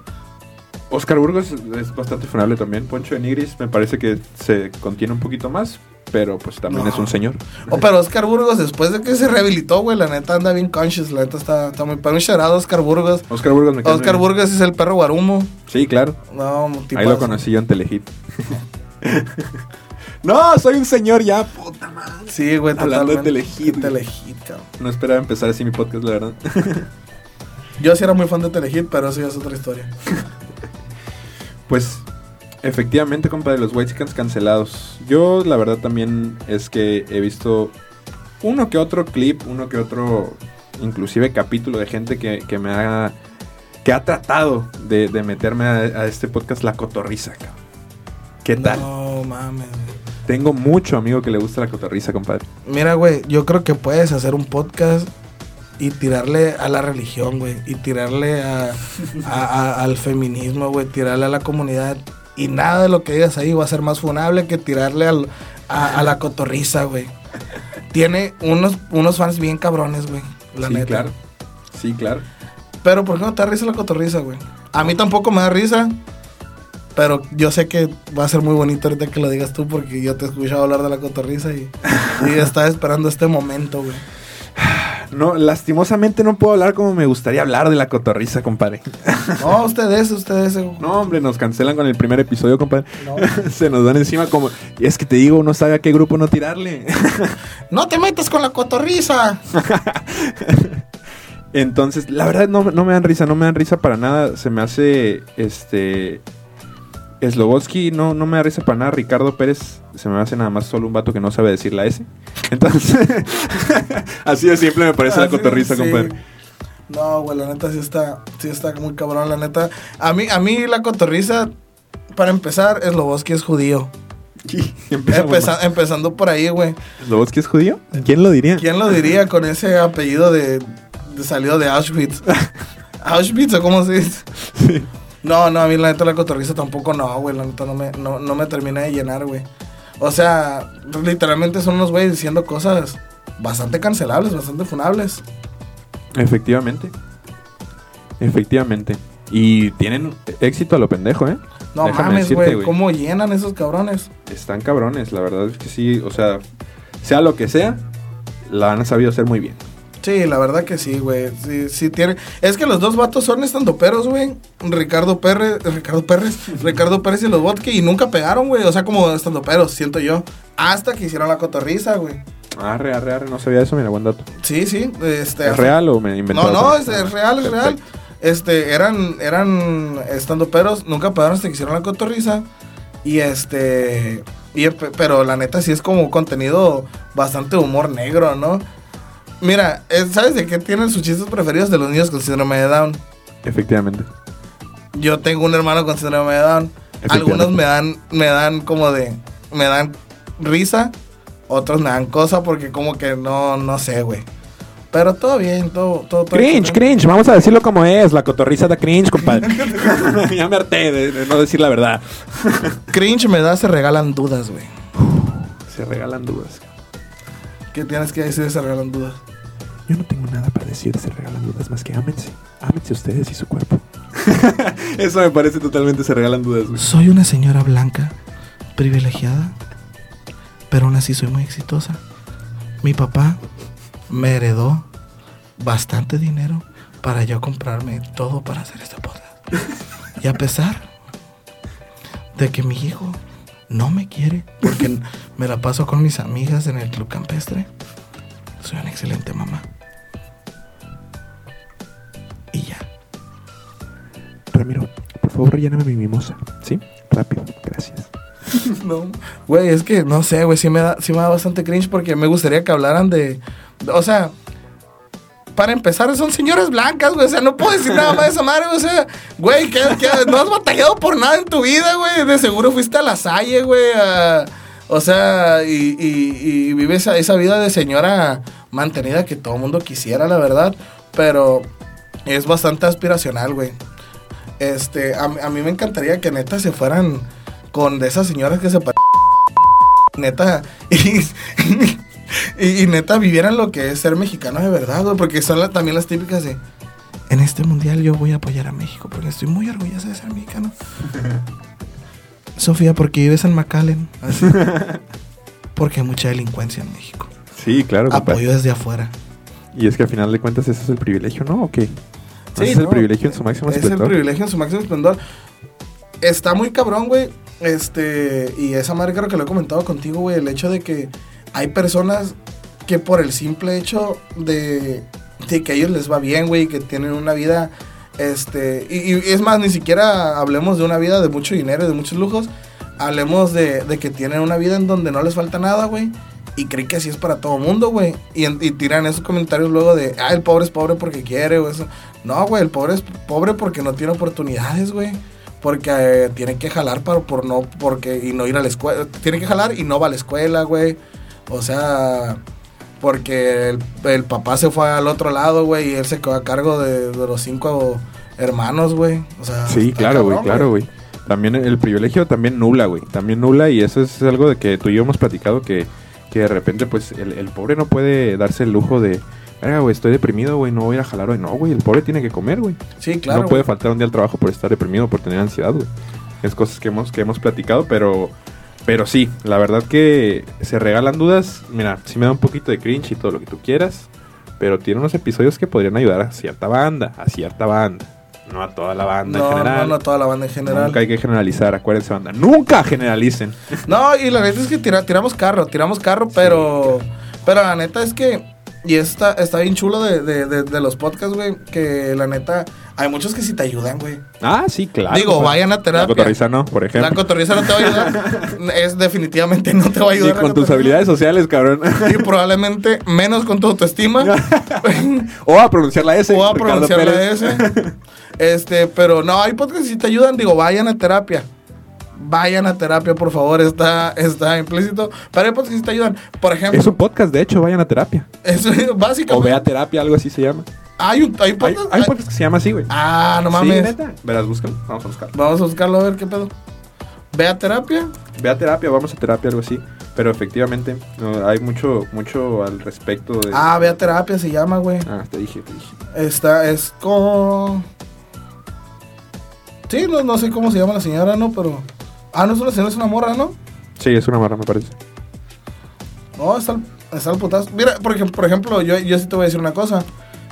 Oscar Burgos es bastante funable también. Poncho de Nigris me parece que se contiene un poquito más, pero pues también No. es un señor. O pero Oscar Burgos, después de que se rehabilitó, güey, la neta anda bien conscious, la neta está, está muy... Pero un a Oscar Burgos. Oscar Burgos me Oscar bien. Burgos es el perro guarumo. Sí, claro. No, tipo Ahí lo conocí yo en Telehit. no, soy un señor ya, puta madre. Sí, güey, Hablando de. Telehit, güey. Telehit, cabrón. No esperaba empezar así mi podcast, la verdad. Yo sí era muy fan de Telehit, pero eso ya es otra historia. Pues, efectivamente, compadre, los White Chickens cancelados. Yo, la verdad, también es que he visto uno que otro clip, uno que otro, inclusive capítulo de gente que, que me ha, que ha tratado de, de meterme a, a este podcast La Cotorriza, cabrón. ¿Qué tal? No mames. Tengo mucho amigo que le gusta la cotorriza, compadre. Mira, güey, yo creo que puedes hacer un podcast y tirarle a la religión, güey. Y tirarle a, a- a- al feminismo, güey. Tirarle a la comunidad. Y nada de lo que digas ahí va a ser más funable que tirarle al- a, la cotorriza, güey. Tiene unos, unos fans bien cabrones, güey. La sí, neta. claro. Sí, claro. Pero ¿por qué no te da risa la cotorriza, güey? A mí tampoco me da risa. Pero yo sé que va a ser muy bonito ahorita que lo digas tú porque yo te he escuchado hablar de la cotorriza y, y estaba esperando este momento, güey. No, lastimosamente no puedo hablar como me gustaría hablar de la cotorriza, compadre. No, ustedes, ustedes. No, hombre, nos cancelan con el primer episodio, compadre. No. Se nos dan encima como... Y es que te digo, uno sabe a qué grupo no tirarle. No te metas con la cotorriza. Entonces, la verdad no, no me dan risa, no me dan risa para nada. Se me hace, este... Slobotsky no, no me da risa para nada. Ricardo Pérez se me hace nada más solo un vato que no sabe decir la S. Entonces, así de simple me parece la cotorriza, sí. compadre. No, güey, la neta sí está, sí está muy cabrón, la neta. A mí, a mí la cotorriza, para empezar, Sloboski es judío. Empeza- empezando por ahí, güey. ¿Slobotsky es judío? ¿Quién lo diría? ¿Quién lo diría con ese apellido de, de salido de Auschwitz? ¿Auschwitz o cómo se dice? Sí. No, no, a mí la neta la cotorriza tampoco no, güey. La neta no me, no, no me termina de llenar, güey. O sea, literalmente son unos güeyes diciendo cosas bastante cancelables, bastante funables. Efectivamente. Efectivamente. Y tienen éxito a lo pendejo, ¿eh? No Déjame mames, güey. ¿Cómo llenan esos cabrones? Están cabrones, la verdad es que sí. O sea, sea lo que sea, la han sabido hacer muy bien. Sí, la verdad que sí, güey. Sí, sí tiene. Es que los dos vatos son estandoperos, güey. Ricardo Pérez, Ricardo Pérez, Ricardo Pérez y los Vodka y nunca pegaron, güey. O sea, como estandoperos, siento yo. Hasta que hicieron la cotorriza, güey. Arre, arre, arre, no sabía eso, mira, buen dato. Sí, sí. Este, ¿Es real o me inventé? No, no, es, es real, es real. Este, eran, eran estandoperos, nunca pegaron hasta que hicieron la cotorriza. Y este. Y, pe- pero la neta sí es como contenido bastante humor negro, ¿no? Mira, eh, ¿sabes de qué tienen sus chistes preferidos de los niños con síndrome de Down? Efectivamente. Yo tengo un hermano con síndrome de Down. Algunos me dan, me dan como de, me dan risa, otros me dan cosa porque como que no, no sé, güey. Pero todo bien, todo, todo, todo Cringe, cringe, vamos a decirlo como es. La cotorriza da cringe, compadre. ya me harté de, de no decir la verdad. Cringe me da, se regalan dudas, güey. Se regalan dudas. ¿Qué tienes que decir de se regalan dudas? Yo no tengo nada para decir de se regalan dudas más que ámense. Ámense ustedes y su cuerpo. Eso me parece totalmente se regalan dudas, güey. Soy una señora blanca, privilegiada, pero aún así soy muy exitosa. Mi papá me heredó bastante dinero para yo comprarme todo para hacer este podcast. Y a pesar de que mi hijo no me quiere porque me la paso con mis amigas en el club campestre, soy una excelente mamá. Ramiro, por favor, relléname mi mimosa. ¿Sí? Rápido, gracias. No, güey, es que no sé, güey, sí me da, sí me da bastante cringe porque me gustaría que hablaran de, o sea, para empezar son señoras blancas, güey, o sea, no puedo decir nada más de esa madre, o sea, güey, que, que no has batallado por nada en tu vida, güey, de seguro fuiste a la salle, güey, a- o sea, y, y, y vives esa, esa vida de señora mantenida que todo el mundo quisiera, la verdad, pero es bastante aspiracional, güey. Este, a, a mí me encantaría que neta se fueran con de esas señoras que se parecen. Neta, y, y- y neta vivieran lo que es ser mexicano de verdad, güey, porque son la- también las típicas de. En este mundial yo voy a apoyar a México porque estoy muy orgullosa de ser mexicano. Sofía, porque vives en McAllen. Así. Porque hay mucha delincuencia en México. Sí, claro. Apoyo desde afuera. Y es que al final de cuentas ese es el privilegio, ¿no? ¿O qué? Sí, es el privilegio en su máximo Es el esplendor. privilegio en su máximo esplendor. Está muy cabrón, güey. Este, y esa madre creo que lo he comentado contigo, güey. El hecho de que hay personas que por el simple hecho de, de que a ellos les va bien, güey, que tienen una vida, este, y, y es más, ni siquiera hablemos de una vida de mucho dinero y de muchos lujos. Hablemos de, de que tienen una vida en donde no les falta nada, güey. Y creen que así es para todo mundo, güey. Y, y tiran esos comentarios luego de, ah, el pobre es pobre porque quiere, o eso. No, güey, el pobre es pobre porque no tiene oportunidades, güey. Porque eh, tiene que jalar para, por no, porque, y no ir a la escuela. Tiene que jalar y no va a la escuela, güey. O sea, porque el, el papá se fue al otro lado, güey, y él se quedó a cargo de, de los cinco hermanos, güey. O sea, Sí, claro, güey, claro, güey. También el privilegio también nula, güey. También nula y eso es algo de que tú y yo hemos platicado que, que de repente pues el, el pobre no puede darse el lujo de, verga, güey, estoy deprimido, güey, no voy a a jalar hoy. No, güey, el pobre tiene que comer, güey. Sí, claro. no puede faltar un día al trabajo por estar deprimido, por tener ansiedad, güey. Es cosas que hemos, que hemos platicado, pero, pero sí, la verdad que se regalan dudas. Mira, sí me da un poquito de cringe y todo lo que tú quieras, pero tiene unos episodios que podrían ayudar a cierta banda, a cierta banda. No a toda la banda No, en general. no, no, toda la banda en general. Nunca hay que generalizar, acuérdense, banda. Nunca generalicen. No, y la neta es que tira- tiramos carro, tiramos carro, pero. Pero la neta es que. Y está, está bien chulo de, de, de- de los podcasts, güey. Que la neta. Hay muchos que sí te ayudan, güey. Ah, sí, claro. Digo, pues. vayan a terapia. La cotorriza no, por La ejemplo. cotorriza no te va a ayudar. es definitivamente no te va a ayudar. la con tus habilidades sociales, cabrón. Y probablemente menos con tu autoestima. o a pronunciar la S. o a Ricardo pronunciar la. S. Este, pero no, hay podcasts que sí te ayudan. Digo, vayan a terapia. Vayan a terapia, por favor. Está, está implícito. Pero hay podcasts que sí te ayudan. Por ejemplo, Es un podcast, de hecho, vayan a terapia. es, O básicamente. ve a terapia, algo así se llama. Hay un hay podcast. hay hay- podcast que se llama así, güey. Ah, no Sí, mames. neta. Verás, búscalo. Vamos a buscarlo. Vamos a buscarlo a ver qué pedo. Ve a terapia. Ve a terapia, vamos a terapia, algo así. Pero efectivamente, no, hay mucho, mucho al respecto de. Ah, ve a terapia se llama, güey. Ah, te dije, te dije. Está, es con. Sí, no, no sé cómo se llama la señora, ¿no? Pero. Ah, no una señora, es una morra, ¿no? Sí, es una marra, me parece. No, está el, está el putazo. Mira, por ejemplo, por ejemplo yo, yo sí te voy a decir una cosa.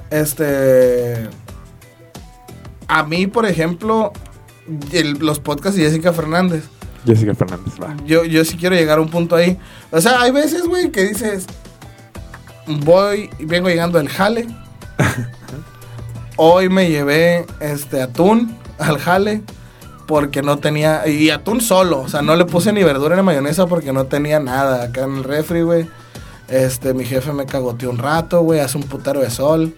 Este. A mí, por ejemplo, el- los podcasts de Jessica Fernández. Jessica Fernández, va. Yo, yo sí quiero llegar a un punto ahí. O sea, hay veces, güey, que dices. Voy, vengo llegando del jale. Hoy me llevé este atún al jale porque no tenía. Y atún solo. O sea, no le puse ni verdura ni mayonesa porque no tenía nada acá en el refri, güey. Este, mi jefe me cagoteó un rato, güey. Hace un putero de sol.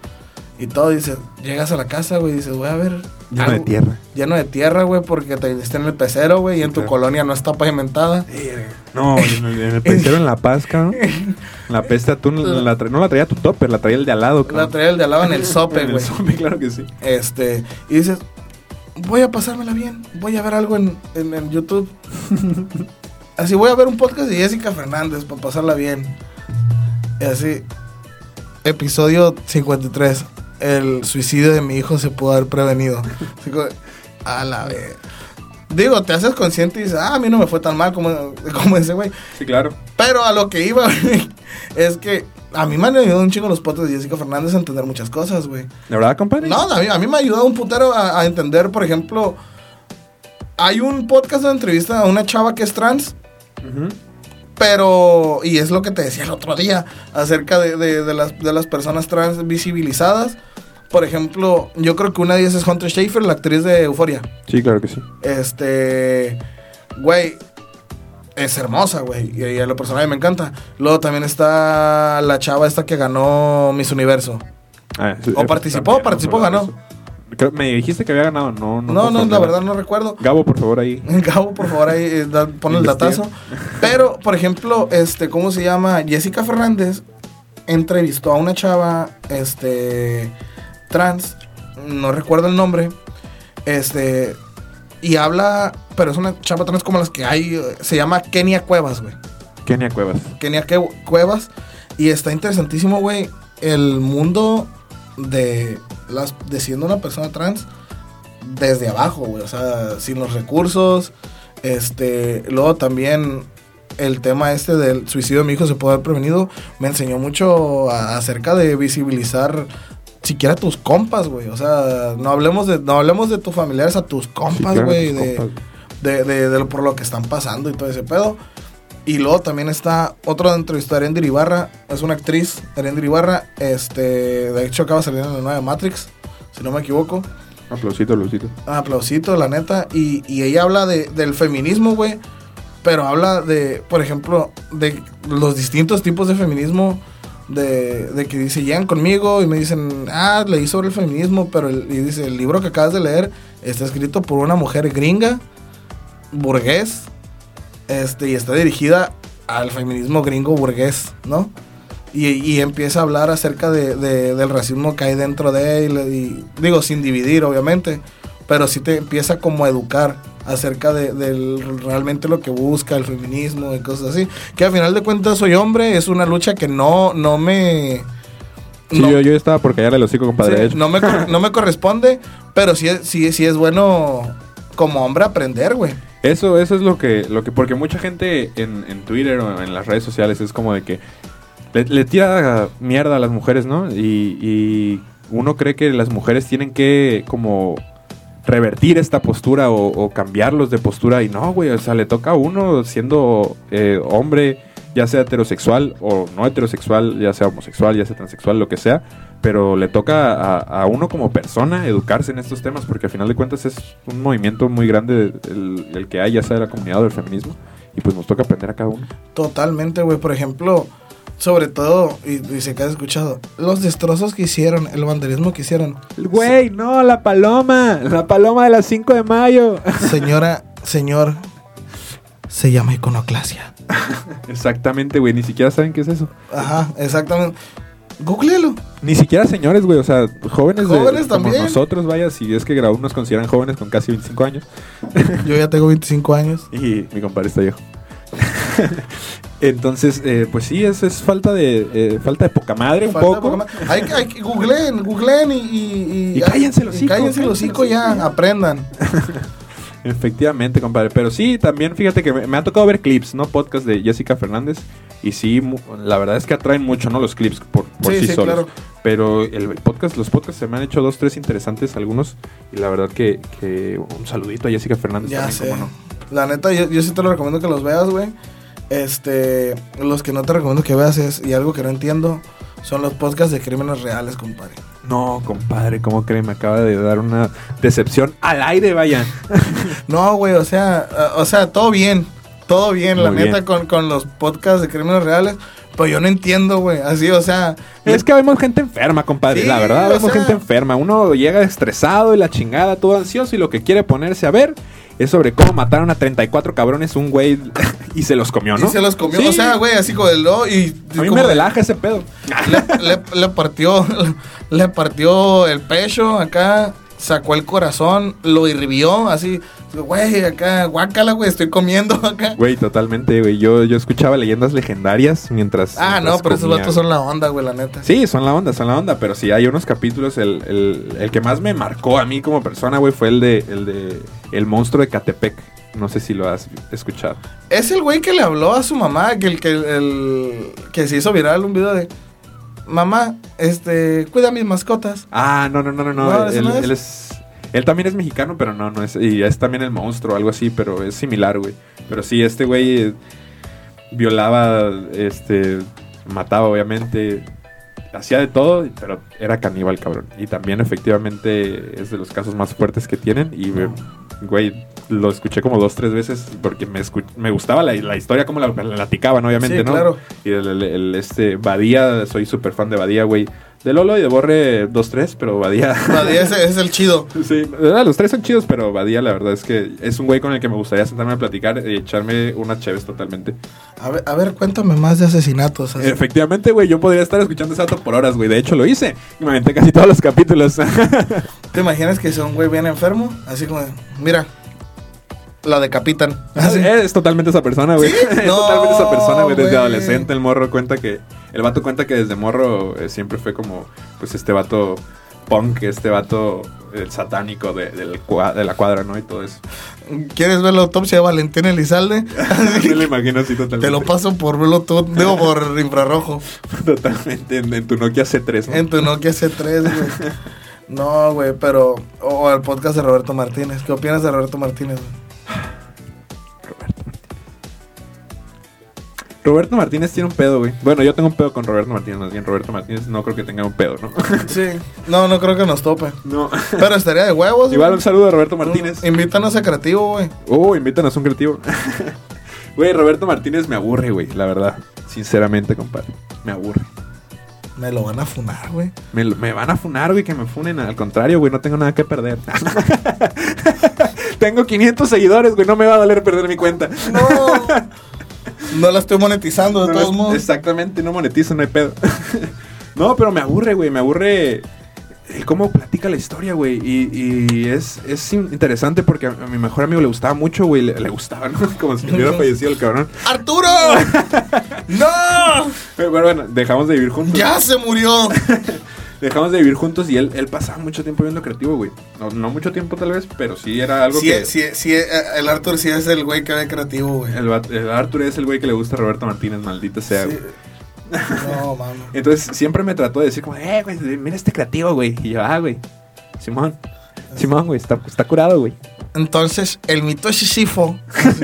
y todo, dices, llegas a la casa, güey, dices, voy a ver. Lleno de tierra. Lleno de tierra, güey, porque te está en el pecero, güey, y en tu Claro. colonia no está pavimentada. No, en el, en el pecero en La Paz, cabrón. La peste atún la no la traía tu topper, la traía el de al lado, La cabrón. traía el de al lado en el sope, En el güey. sope, claro que sí. Este, y dices, voy a pasármela bien, voy a ver algo en, en, en YouTube. así voy a ver un podcast de Jessica Fernández para pasarla bien. Y así, episodio 53, el suicidio de mi hijo se pudo haber prevenido. Así como, a la vez. Digo, te haces consciente y dices, ah, a mí no me fue tan mal como, como ese güey. Sí, claro. Pero a lo que iba, es que a mí me han ayudado un chingo los podcasts de Jessica Fernández a entender muchas cosas, güey. ¿De verdad, compadre? No, a mí, a mí me ha ayudado un putero a, a entender, por ejemplo, hay un podcast de entrevista a una chava que es trans, pero, y es lo que te decía el otro día, acerca de, de- de las, de las personas trans visibilizadas. Por ejemplo, yo creo que una de ellas es Hunter Schafer, la actriz de Euforia. Sí, claro que sí. Este, güey, es hermosa, güey, y, y a lo personal me encanta. Luego también está la chava esta que ganó Miss Universo. Ah, sí, ¿O participó? también, ¿Participó? ¿Ganó? Creo- Me dijiste que había ganado, no, no. No, no, la verdad no recuerdo. Gabo, por favor, ahí. Gabo, por favor, ahí eh, da- pon el datazo. Pero, por ejemplo, este, ¿cómo se llama? Jessica Fernández entrevistó a una chava, este, trans, no recuerdo el nombre, este, y habla, pero es una chava trans como las que hay, se llama Kenia Cuevas, güey. Kenia Cuevas. Kenia Ke- Cuevas, y está interesantísimo, güey, el mundo de, las, de siendo una persona trans desde abajo, güey. O sea, sin los recursos. Este, luego también el tema este del suicidio de mi hijo se puede haber prevenido. Me enseñó mucho a- acerca de visibilizar siquiera tus compas, güey. O sea, no hablemos de, no hablemos de tus familiares a tus compas, güey. de, de, de- de lo- por lo que están pasando y todo ese pedo. Y luego también está otro entrevistado, Arendira Ibarra. Es una actriz, Arendira Ibarra. Este, de hecho, acaba de salir en la nueva Matrix, si no me equivoco. Aplausito, aplausito. Aplausito, la neta. Y, y ella habla de, del feminismo, güey. Pero habla de, por ejemplo, de los distintos tipos de feminismo. De, de que dice, llegan conmigo y me dicen, ah, leí sobre el feminismo, pero el, y dice, el libro que acabas de leer está escrito por una mujer gringa, burgués, este, y está dirigida al feminismo gringo burgués, ¿no? Y, y empieza a hablar acerca de, de- del racismo que hay dentro de él, digo, sin dividir, obviamente, pero sí te empieza como a educar acerca de, del realmente lo que busca el feminismo y cosas así. Que al final de cuentas soy hombre, es una lucha que no, no me... Sí, no- yo, yo estaba por callarle el hocico, compadre. Sí, no, me, no me corresponde, pero sí, es- sí, sí es bueno como hombre aprender, güey. Eso, eso es lo que, lo que, porque mucha gente en, en Twitter o en las redes sociales es como de que le, le tira mierda a las mujeres, ¿no? Y, y uno cree que las mujeres tienen que como revertir esta postura o, cambiarlos de postura y no, güey, o sea, le toca a uno siendo eh, hombre, ya sea heterosexual o no heterosexual, ya sea homosexual, ya sea transexual, lo que sea, pero le toca a, a uno como persona educarse en estos temas porque al final de cuentas es un movimiento muy grande el, el que hay, ya sea de la comunidad o del feminismo, y pues nos toca aprender a cada uno. Totalmente, güey. Por ejemplo, sobre todo, y, y sé que has escuchado, los destrozos que hicieron, el vandalismo que hicieron. Güey, no, la paloma, la paloma de las 5 de mayo. Señora, señor, se llama iconoclasia. Exactamente, güey, ni siquiera saben qué es eso. Ajá, exactamente. Googlealo. Ni siquiera señores, güey, o sea, jóvenes, de- Jóvenes como también. nosotros, vaya, si es que aún nos consideran jóvenes con casi 25 años. Yo ya tengo 25 años. Y mi compadre está viejo. Entonces, eh, pues sí, es, es falta de eh, falta de poca madre un Falta poco. poco más. Hay, que- hay que googleen, googleen y, y, Y cállense los hocico, cállense los ya, aprendan. Efectivamente, compadre. Pero sí, también fíjate que me, me ha tocado ver clips, ¿no? Podcast de Jessica Fernández. Y sí, la verdad es que atraen mucho, ¿no? Los clips por, por sí, Sí, sí, solos. claro. Pero el, podcast, los podcasts se me han hecho dos, tres interesantes algunos. Y la verdad que, que un saludito a Jessica Fernández Ya también, sé. cómo no. La neta, yo, yo sí te lo recomiendo que los veas, güey. Este, los que no te recomiendo que veas es, y algo que no entiendo, son los podcasts de crímenes reales, compadre. No, compadre, ¿cómo cree? Me acaba de dar una decepción al aire, vaya. No, güey, o sea, o sea, todo bien, todo bien, la Muy neta, bien. Con, con los podcasts de crímenes reales, Pero yo no entiendo, güey. Así, o sea. Es que vemos gente enferma, compadre. Sí, la verdad, vemos sea- gente enferma. Uno llega estresado y la chingada, todo ansioso y lo que quiere ponerse a ver es sobre cómo mataron a 34 cabrones un güey y se los comió, ¿no? Y se los comió. Sí. O sea, güey, así como el lo y. A mí me de- relaja ese pedo. le, le- le partió le partió el pecho acá sacó el corazón lo hirvió así güey acá guácala güey estoy comiendo acá Güey, totalmente, güey. Yo, yo escuchaba leyendas legendarias mientras. ah no pero esos comía, vatos güey. son la onda güey la neta Sí, son la onda, son la onda, pero sí hay unos capítulos, el, el- el que más me marcó a mí como persona, güey, fue el de, el de El monstruo de Catepec. No sé si lo has escuchado. es el güey que le habló a su mamá que el que el que se hizo viral un video de mamá este cuida mis mascotas Ah, no, no, no, no, no. No, ¿ese él, no es? él es. Él también es mexicano, pero no, no es. Y es también el monstruo, algo así, pero es similar, güey. Pero sí, este güey eh, violaba, este. Mataba, obviamente. Hacía de todo, pero era caníbal, cabrón. Y también, efectivamente, es de los casos más fuertes que tienen. Y, güey, lo escuché como dos, tres veces porque me, me gustaba la, la historia, como la, la platicaban, obviamente, Sí, ¿no? claro. Y el, el- el, este, Badía, soy súper fan de Badía, güey. De Lolo y de Borre 2-3, pero Badía. Badía ese es el chido Sí, ah, los tres son chidos, pero Badía, la verdad es que es un güey con el que me gustaría sentarme a platicar y echarme unas cheves totalmente. a ver, a ver cuéntame más de asesinatos así. Efectivamente, güey, yo podría estar escuchando ese dato por horas, güey. De hecho, lo hice. Y me aventé casi todos los capítulos. ¿Te imaginas que sea un güey bien enfermo? Así como, mira, la decapitan. Así. es totalmente esa persona, güey. es No, totalmente esa persona, güey. Desde adolescente, el morro cuenta que. El vato cuenta que desde morro eh, siempre fue como, pues, este vato punk, este vato el satánico de, del cua- de la cuadra, ¿no? Y todo eso. ¿Quieres ver la autopsia de Valentín Elizalde? Me lo imagino así totalmente. Te lo paso por Bluetooth, digo por infrarrojo. Totalmente en, en tu Nokia C3, ¿no? En tu Nokia C3, güey. No, güey, pero. O el podcast de Roberto Martínez. ¿Qué opinas de Roberto Martínez, güey? Roberto Martínez tiene un pedo, güey. Bueno, yo tengo un pedo con Roberto Martínez, más bien Roberto Martínez no creo que tenga un pedo, ¿no? Sí. No, no creo que nos tope. no. Pero estaría de huevos. Igual un saludo a Roberto Martínez. Invítanos a Creativo, güey. Oh, invítanos un creativo. Güey, Roberto Martínez me aburre, güey, la verdad. Sinceramente, compadre. Me aburre. Me lo van a funar, güey. Me, me van a funar, güey, que me funen. Al contrario, güey, no tengo nada que perder. tengo 500 seguidores, güey, no me va a doler perder mi cuenta. No. No la estoy monetizando, de No, todos modos. Exactamente, no monetizo, no hay pedo. no, pero me aburre, güey, me aburre cómo platica la historia, güey. Y, y es, es in- interesante porque a, a mi mejor amigo le gustaba mucho, güey. Le, le gustaba, ¿no? Como si hubiera fallecido el cabrón. ¡Arturo! ¡No! Pero bueno, bueno, dejamos de vivir juntos. ¡Ya se murió! Dejamos de vivir juntos y él, él pasaba mucho tiempo viendo creativo, güey. No, no mucho tiempo tal vez, pero sí era algo Sí, que... sí, sí, eh, el Arthur sí es el güey que ve creativo, güey. El, Arthur es el güey que le gusta a Roberto Martínez, maldita sea, Sí. güey. No, mami. Entonces siempre me trató de decir como, eh, güey, mira este creativo, güey. Y yo, ah, güey, Simón, Simón, güey, está, está curado, güey. Entonces, el mito de Sísifo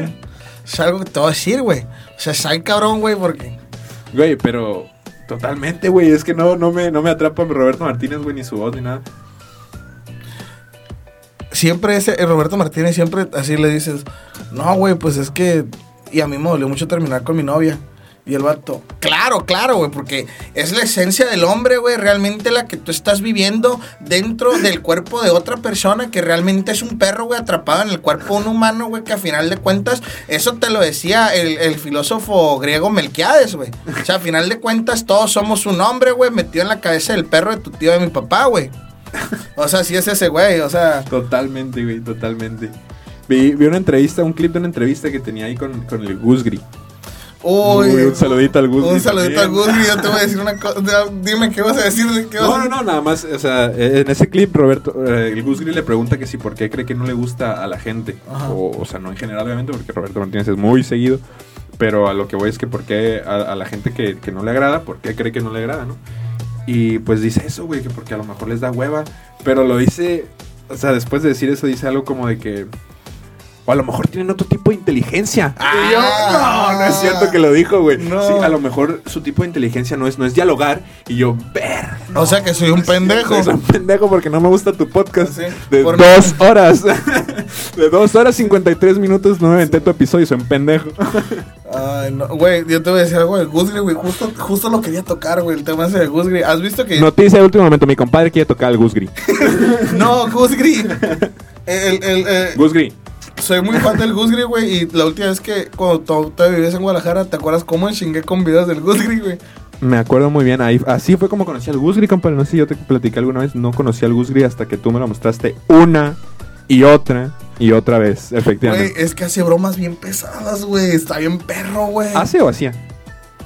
es algo que te voy a decir, güey. O sea, está cabrón, güey, porque... Güey, pero totalmente, güey, es que no, no, me, no me atrapa Roberto Martínez, güey, ni su voz, ni nada. Siempre ese, el Roberto Martínez, siempre así le dices, no, güey, pues es que... Y a mí me dolió mucho terminar con mi novia. Y el vato, claro, claro, güey, porque es la esencia del hombre, güey, realmente la que tú estás viviendo dentro del cuerpo de otra persona que realmente es un perro, güey, atrapado en el cuerpo de un humano, güey, que a final de cuentas, eso te lo decía el, filósofo griego Melquiades, güey. O sea, a final de cuentas, todos somos un hombre, güey, metido en la cabeza del perro de tu tío de mi papá, güey. O sea, sí es ese güey, o sea... Totalmente, güey, totalmente. Vi, vi una entrevista, un clip de una entrevista que tenía ahí con, con el Gusgri. Uy, Uy, un saludito al Gusgri Un saludito al también. Gusgri. Yo te voy a decir una cosa. Dime qué vas a decir. ¿Qué vas No, a- no, no, nada más, o sea, en ese clip Roberto, eh, el Gusgri le pregunta que si por qué cree que no le gusta a la gente. O, o sea, no en general, obviamente, porque Roberto Martínez es muy seguido. Pero a lo que voy es que por qué a, a la gente que, que no le agrada, por qué cree que no le agrada, ¿no? Y pues dice eso, güey, que porque a lo mejor les da hueva. Pero lo dice, o sea, después de decir eso, dice algo como de que. O a lo mejor tienen otro tipo de inteligencia. Y yo, Ah. no, no es cierto que lo dijo, güey. No. Sí, a lo mejor su tipo de inteligencia no es, no es dialogar. Y yo, ver. O sea que soy un pendejo. Soy un pendejo porque no me gusta tu podcast Sí, de dos horas. De 2 horas 53 minutos no me aventé tu episodio, soy un pendejo. Ay, no, güey, yo te voy a decir algo del Gusgri, güey. Justo, justo lo quería tocar, güey, el tema ese del Gusgri. ¿Has visto que.? Noticia de último momento, mi compadre quiere tocar al Gusgri. no, Gusgri. El, el, el, Gusgri. Soy muy fan del Gusgri, güey. Y la última vez que cuando tú te vivías en Guadalajara, ¿te acuerdas cómo chingué con videos del Gusgri, güey? Me acuerdo muy bien, ahí, así fue como conocí al Gusgri, compadre. No sé si yo te platicé alguna vez, no conocí al Gusgri hasta que tú me lo mostraste una y otra y otra vez, Güey, efectivamente. es que hace bromas bien pesadas, güey. Está bien perro, güey. ¿Hace o hacía?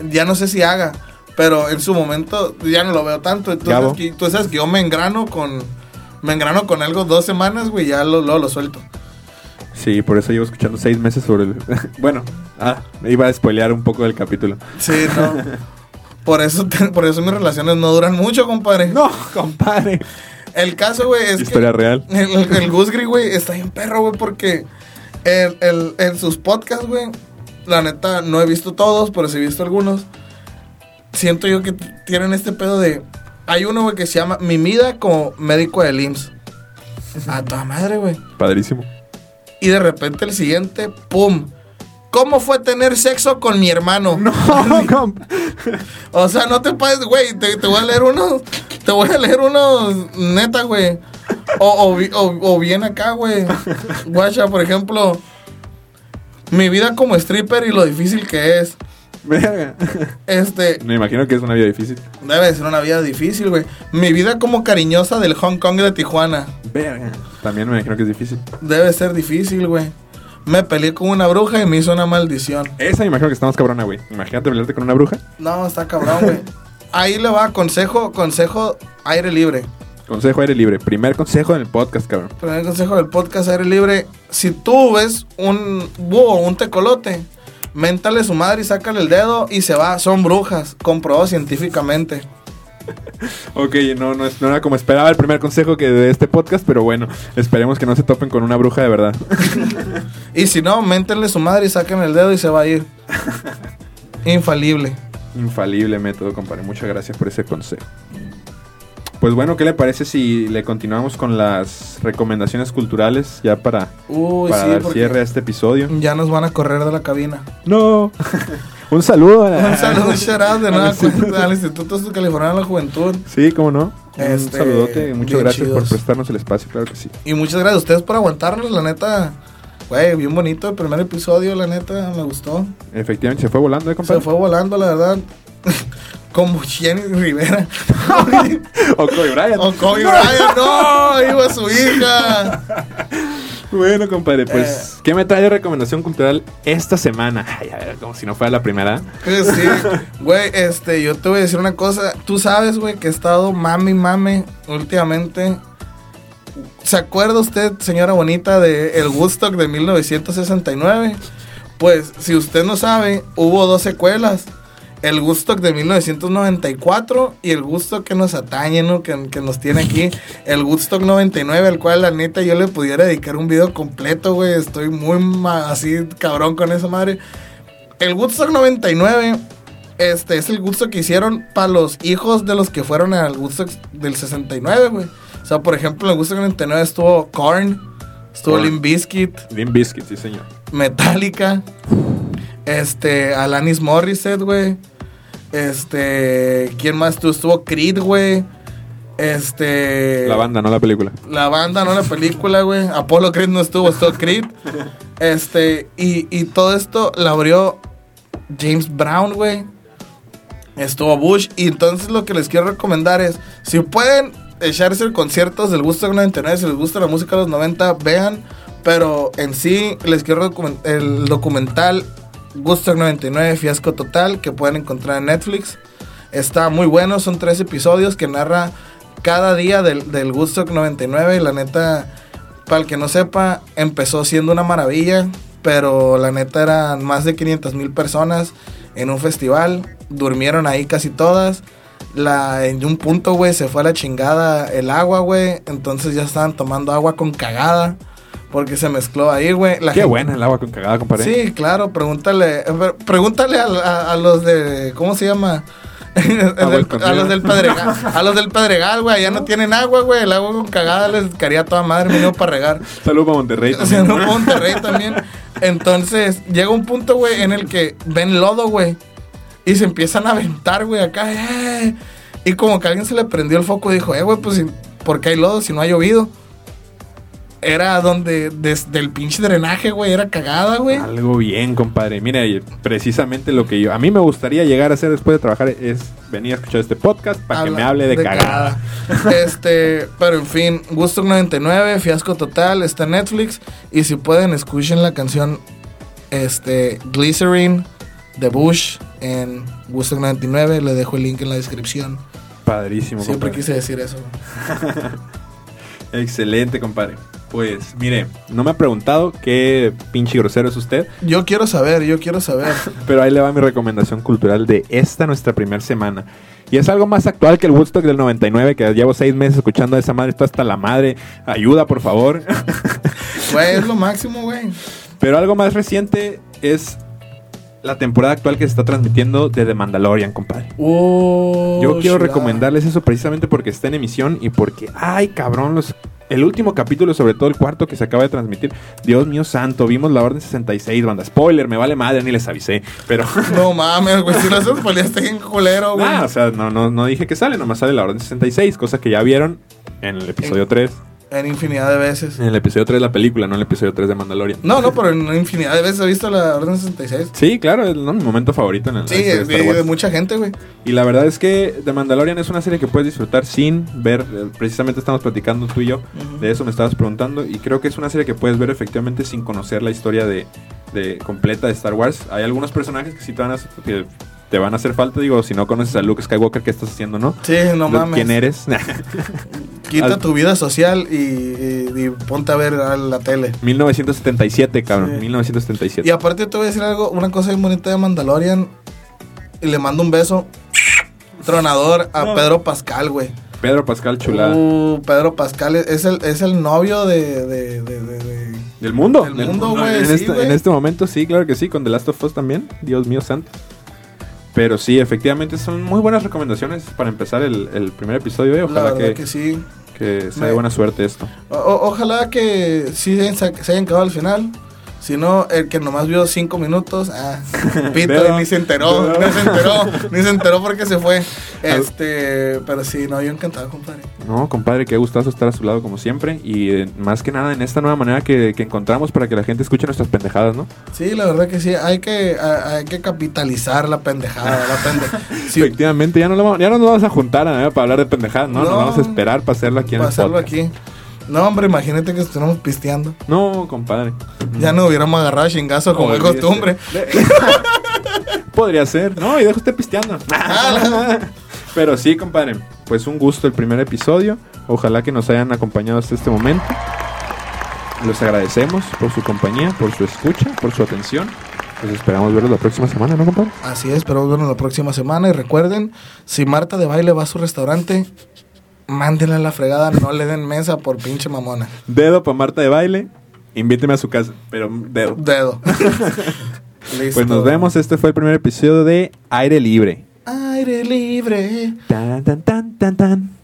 Ya no sé si haga. Pero en su momento ya no lo veo tanto. Tú Gabo. sabes, que, tú sabes que yo me engrano con. Me engrano con algo dos semanas, güey. Ya lo, lo, lo suelto. Sí, por eso llevo escuchando seis meses sobre el... bueno, ah, me iba a spoilear un poco del capítulo. Sí, no. por, eso te- por eso mis relaciones no duran mucho, compadre. No, compadre. El caso, güey, es Historia que. real. El, el, el Gusgri, güey, está bien perro, güey, porque el, el- en sus podcasts, güey, la neta, no he visto todos, pero sí he visto algunos. Siento yo que tienen este pedo de... Hay uno, güey, que se llama Mi vida como médico del IMSS. A toda madre, güey. Padrísimo. Y de repente el siguiente, ¡pum! ¿Cómo fue tener sexo con mi hermano? No, comp- O sea, no te pases, güey. Te, te voy a leer unos. Te voy a leer unos. Neta, güey. O, o, o- o bien acá, güey. Guacha, por ejemplo. Mi vida como stripper y lo difícil que es. Verga. Este. Me imagino que es una vida difícil. Debe de ser una vida difícil, güey. Mi vida como cariñosa del Hong Kong de Tijuana. Verga. También me imagino que es difícil. Debe ser difícil, güey. Me peleé con una bruja y me hizo una maldición. Esa me imagino que estamos cabrona, güey. Imagínate pelearte con una bruja. No, está cabrón, güey. Ahí le va consejo, consejo aire libre. Consejo aire libre. Primer consejo en el podcast, cabrón. Primer consejo del podcast Aire Libre. Si tú ves un búho un tecolote, méntale su madre y sácale el dedo y se va. Son brujas, comprobado científicamente. Ok, no, no, es- no era como esperaba el primer consejo que de este podcast, pero bueno, esperemos que no se topen con una bruja de verdad. Y si no, méntenle su madre y saquen el dedo y se va a ir. Infalible. Infalible método, compadre. Muchas gracias por ese consejo. Pues bueno, ¿qué le parece si le continuamos con las recomendaciones culturales ya para, Uy, para sí, dar cierre a este episodio? ya nos van a correr de la cabina. No. Un saludo. a- Un saludo, un shout de cuenta al Instituto Californiano de la Juventud. Sí, cómo no. Un Este, saludote. Muchas gracias por prestarnos el espacio, claro que sí. Y muchas gracias a ustedes por aguantarnos, la neta. Güey, bien bonito el primer episodio, la neta, me gustó. Efectivamente, se fue volando, ¿eh, compadre? Se fue volando, la verdad. Como Jenny Rivera. O Kobe Bryant. o Kobe Bryant, no, iba su hija. Bueno, compadre, pues, Eh. ¿qué me trae de recomendación cultural esta semana? Ay, a ver, como si no fuera la primera. Que sí, güey, este, yo te voy a decir una cosa. Tú sabes, güey, que he estado mami, mame últimamente. ¿Se acuerda usted, señora bonita, de el Woodstock de 1969? Pues, si usted no sabe, hubo dos secuelas. El Woodstock de 1994 y el Woodstock que nos atañe, ¿no? Que, que nos tiene aquí. El Woodstock 99, al cual la neta yo le pudiera dedicar un video completo, güey. Estoy muy así cabrón con esa madre. El Woodstock 99 este, es el Woodstock que hicieron para los hijos de los que fueron al Woodstock del 69, güey. O sea, por ejemplo, en el Woodstock 99 estuvo Korn, estuvo. Limp Bizkit, Limp Bizkit, sí, señor. Metallica, este, Alanis Morissette, güey. Este, ¿quién más estuvo? Estuvo Creed, güey. Este. La banda, no la película. La banda, no la película, güey. Apolo Creed no estuvo, estuvo Creed. Este, y, y todo esto la abrió James Brown, güey. Estuvo Bush. Y entonces lo que les quiero recomendar es: si pueden echarse conciertos del Woodstock 99, si les gusta la música de los 90, vean. Pero en sí, les quiero el documental Woodstock 99, Fiasco Total, que pueden encontrar en Netflix. Está muy bueno, son tres episodios que narra cada día del, del Woodstock 99. La neta, para el que no sepa, empezó siendo una maravilla, pero la neta eran más de 500 mil personas en un festival. Durmieron ahí casi todas. La, en un punto, güey, se fue a la chingada el agua, güey. Entonces ya estaban tomando agua con cagada. Porque se mezcló ahí, güey. Qué gente- buena el agua con cagada, compadre. Sí, claro, pregúntale, eh, pregúntale a, a- a los de, ¿cómo se llama? Del- a los del Pedregal, a los del Pedregal, güey, allá no tienen agua, güey, el agua con cagada les caería toda madre, mínimo para regar. Saludos para Monterrey. También. no Monterrey también. Entonces, llega un punto, güey, en el que ven lodo, güey. Y se empiezan a aventar, güey, acá. eh. Y como que alguien se le prendió el foco y dijo, eh, güey, pues, ¿por qué hay lodo si no ha llovido? Era donde, desde el pinche drenaje, güey, era cagada, güey. Algo bien, compadre. Mira, precisamente lo que yo a mí me gustaría llegar a hacer después de trabajar es venir a escuchar este podcast para que me hable de, cagada. cagada. Este, pero en fin, Gusto 99, Fiasco Total, está en Netflix. Y si pueden, escuchen la canción este, Glycerin de Bush en Gusto 99. Le dejo el link en la descripción. Padrísimo, Siempre compadre. quise decir eso. Excelente, compadre. Pues, mire, no me ha preguntado qué pinche grosero es usted, Yo quiero saber, yo quiero saber. pero ahí le va mi recomendación cultural de esta nuestra primera semana. Y es algo más actual que el Woodstock del 99, que llevo seis meses escuchando a esa madre, esto hasta la madre. Ayuda, por favor. Güey, es lo máximo, güey. Pero algo más reciente es la temporada actual que se está transmitiendo de The Mandalorian, compadre. Oh, Yo quiero recomendarles eso precisamente porque está en emisión y porque, ay, cabrón, los, el último capítulo, sobre todo el cuarto que se acaba de transmitir, Dios mío santo, vimos la Orden 66, banda. Spoiler, me vale madre, ni les avisé. Pero, No mames, güey, si lo haces poliaste en culero, güey. ah, o sea, no, no, no dije que sale, nomás sale la Orden 66, cosa que ya vieron en el episodio 3. En infinidad de veces. En el episodio 3 de la película, no en el episodio 3 de Mandalorian. No, no, pero en infinidad de veces he visto la Orden 66. Sí, claro, es ¿no? mi momento favorito en el Sí, en de, Wars. de mucha gente, güey. Y la verdad es que The Mandalorian es una serie que puedes disfrutar sin ver. eh, Precisamente estamos platicando tú y yo. De eso me estabas preguntando. Y creo que es una serie que puedes ver efectivamente sin conocer la historia de, de completa de Star Wars. Hay algunos personajes que sí te van a, que te van a hacer falta. Digo, si no conoces a Luke Skywalker, ¿qué estás haciendo, no? Sí, no Luke, mames. ¿Quién eres? Quita tu vida social y, y- y ponte a ver a la tele. 1977, cabrón. Sí. 1977. Y aparte te voy a decir algo, una cosa bien bonita de Mandalorian. Y le mando un beso tronador a No. Pedro Pascal, güey. Pedro Pascal Chulada. Uh, Pedro Pascal es- el, es el novio de, de- de- de- de- Del mundo. Del mundo, güey, En, sí, este, en este momento sí, claro que sí. Con The Last of Us también. Dios mío santo. Pero sí, efectivamente son muy buenas recomendaciones para empezar el, el primer episodio. eh. La Ojalá que, que, sí. que sea de buena suerte esto. O- ojalá que sí se hayan, se hayan quedado al final. Si no, el que nomás vio cinco minutos, ah, pito, ni se enteró, ni se enteró, ni se enteró porque se fue. Este, pero sí, no, yo encantado, compadre. No, compadre, qué gustazo estar a su lado como siempre. Y eh, más que nada en esta nueva manera que, que encontramos para que la gente escuche nuestras pendejadas, ¿no? Sí, la verdad que sí, hay que, a- hay que capitalizar la pendejada, la pendejada. Sí, Efectivamente, ya no, lo vamos- ya no nos vamos a juntar eh, para hablar de pendejadas, ¿no? Nos No. vamos a esperar para hacerlo aquí en para el hacerlo podcast. aquí. No, hombre, imagínate que estuviéramos pisteando. No, compadre. Ya no hubiéramos agarrado a chingazo como es costumbre. Podría ser, ¿no? Y dejo usted pisteando. Pero sí, compadre. Pues un gusto el primer episodio. Ojalá que nos hayan acompañado hasta este momento. Los agradecemos por su compañía, por su escucha, por su atención. Pues esperamos verlos la próxima semana, ¿no, compadre? Así es, esperamos vernos la próxima semana. Y recuerden, si Marta de baile va a su restaurante, mándenla a la fregada, no le den mesa por pinche mamona. Dedo para Marta de baile. Invíteme a su casa, pero dedo. Dedo. Listo. Pues nos vemos. Este fue el primer episodio de Aire Libre. Aire libre. Tan, tan, tan, tan, tan.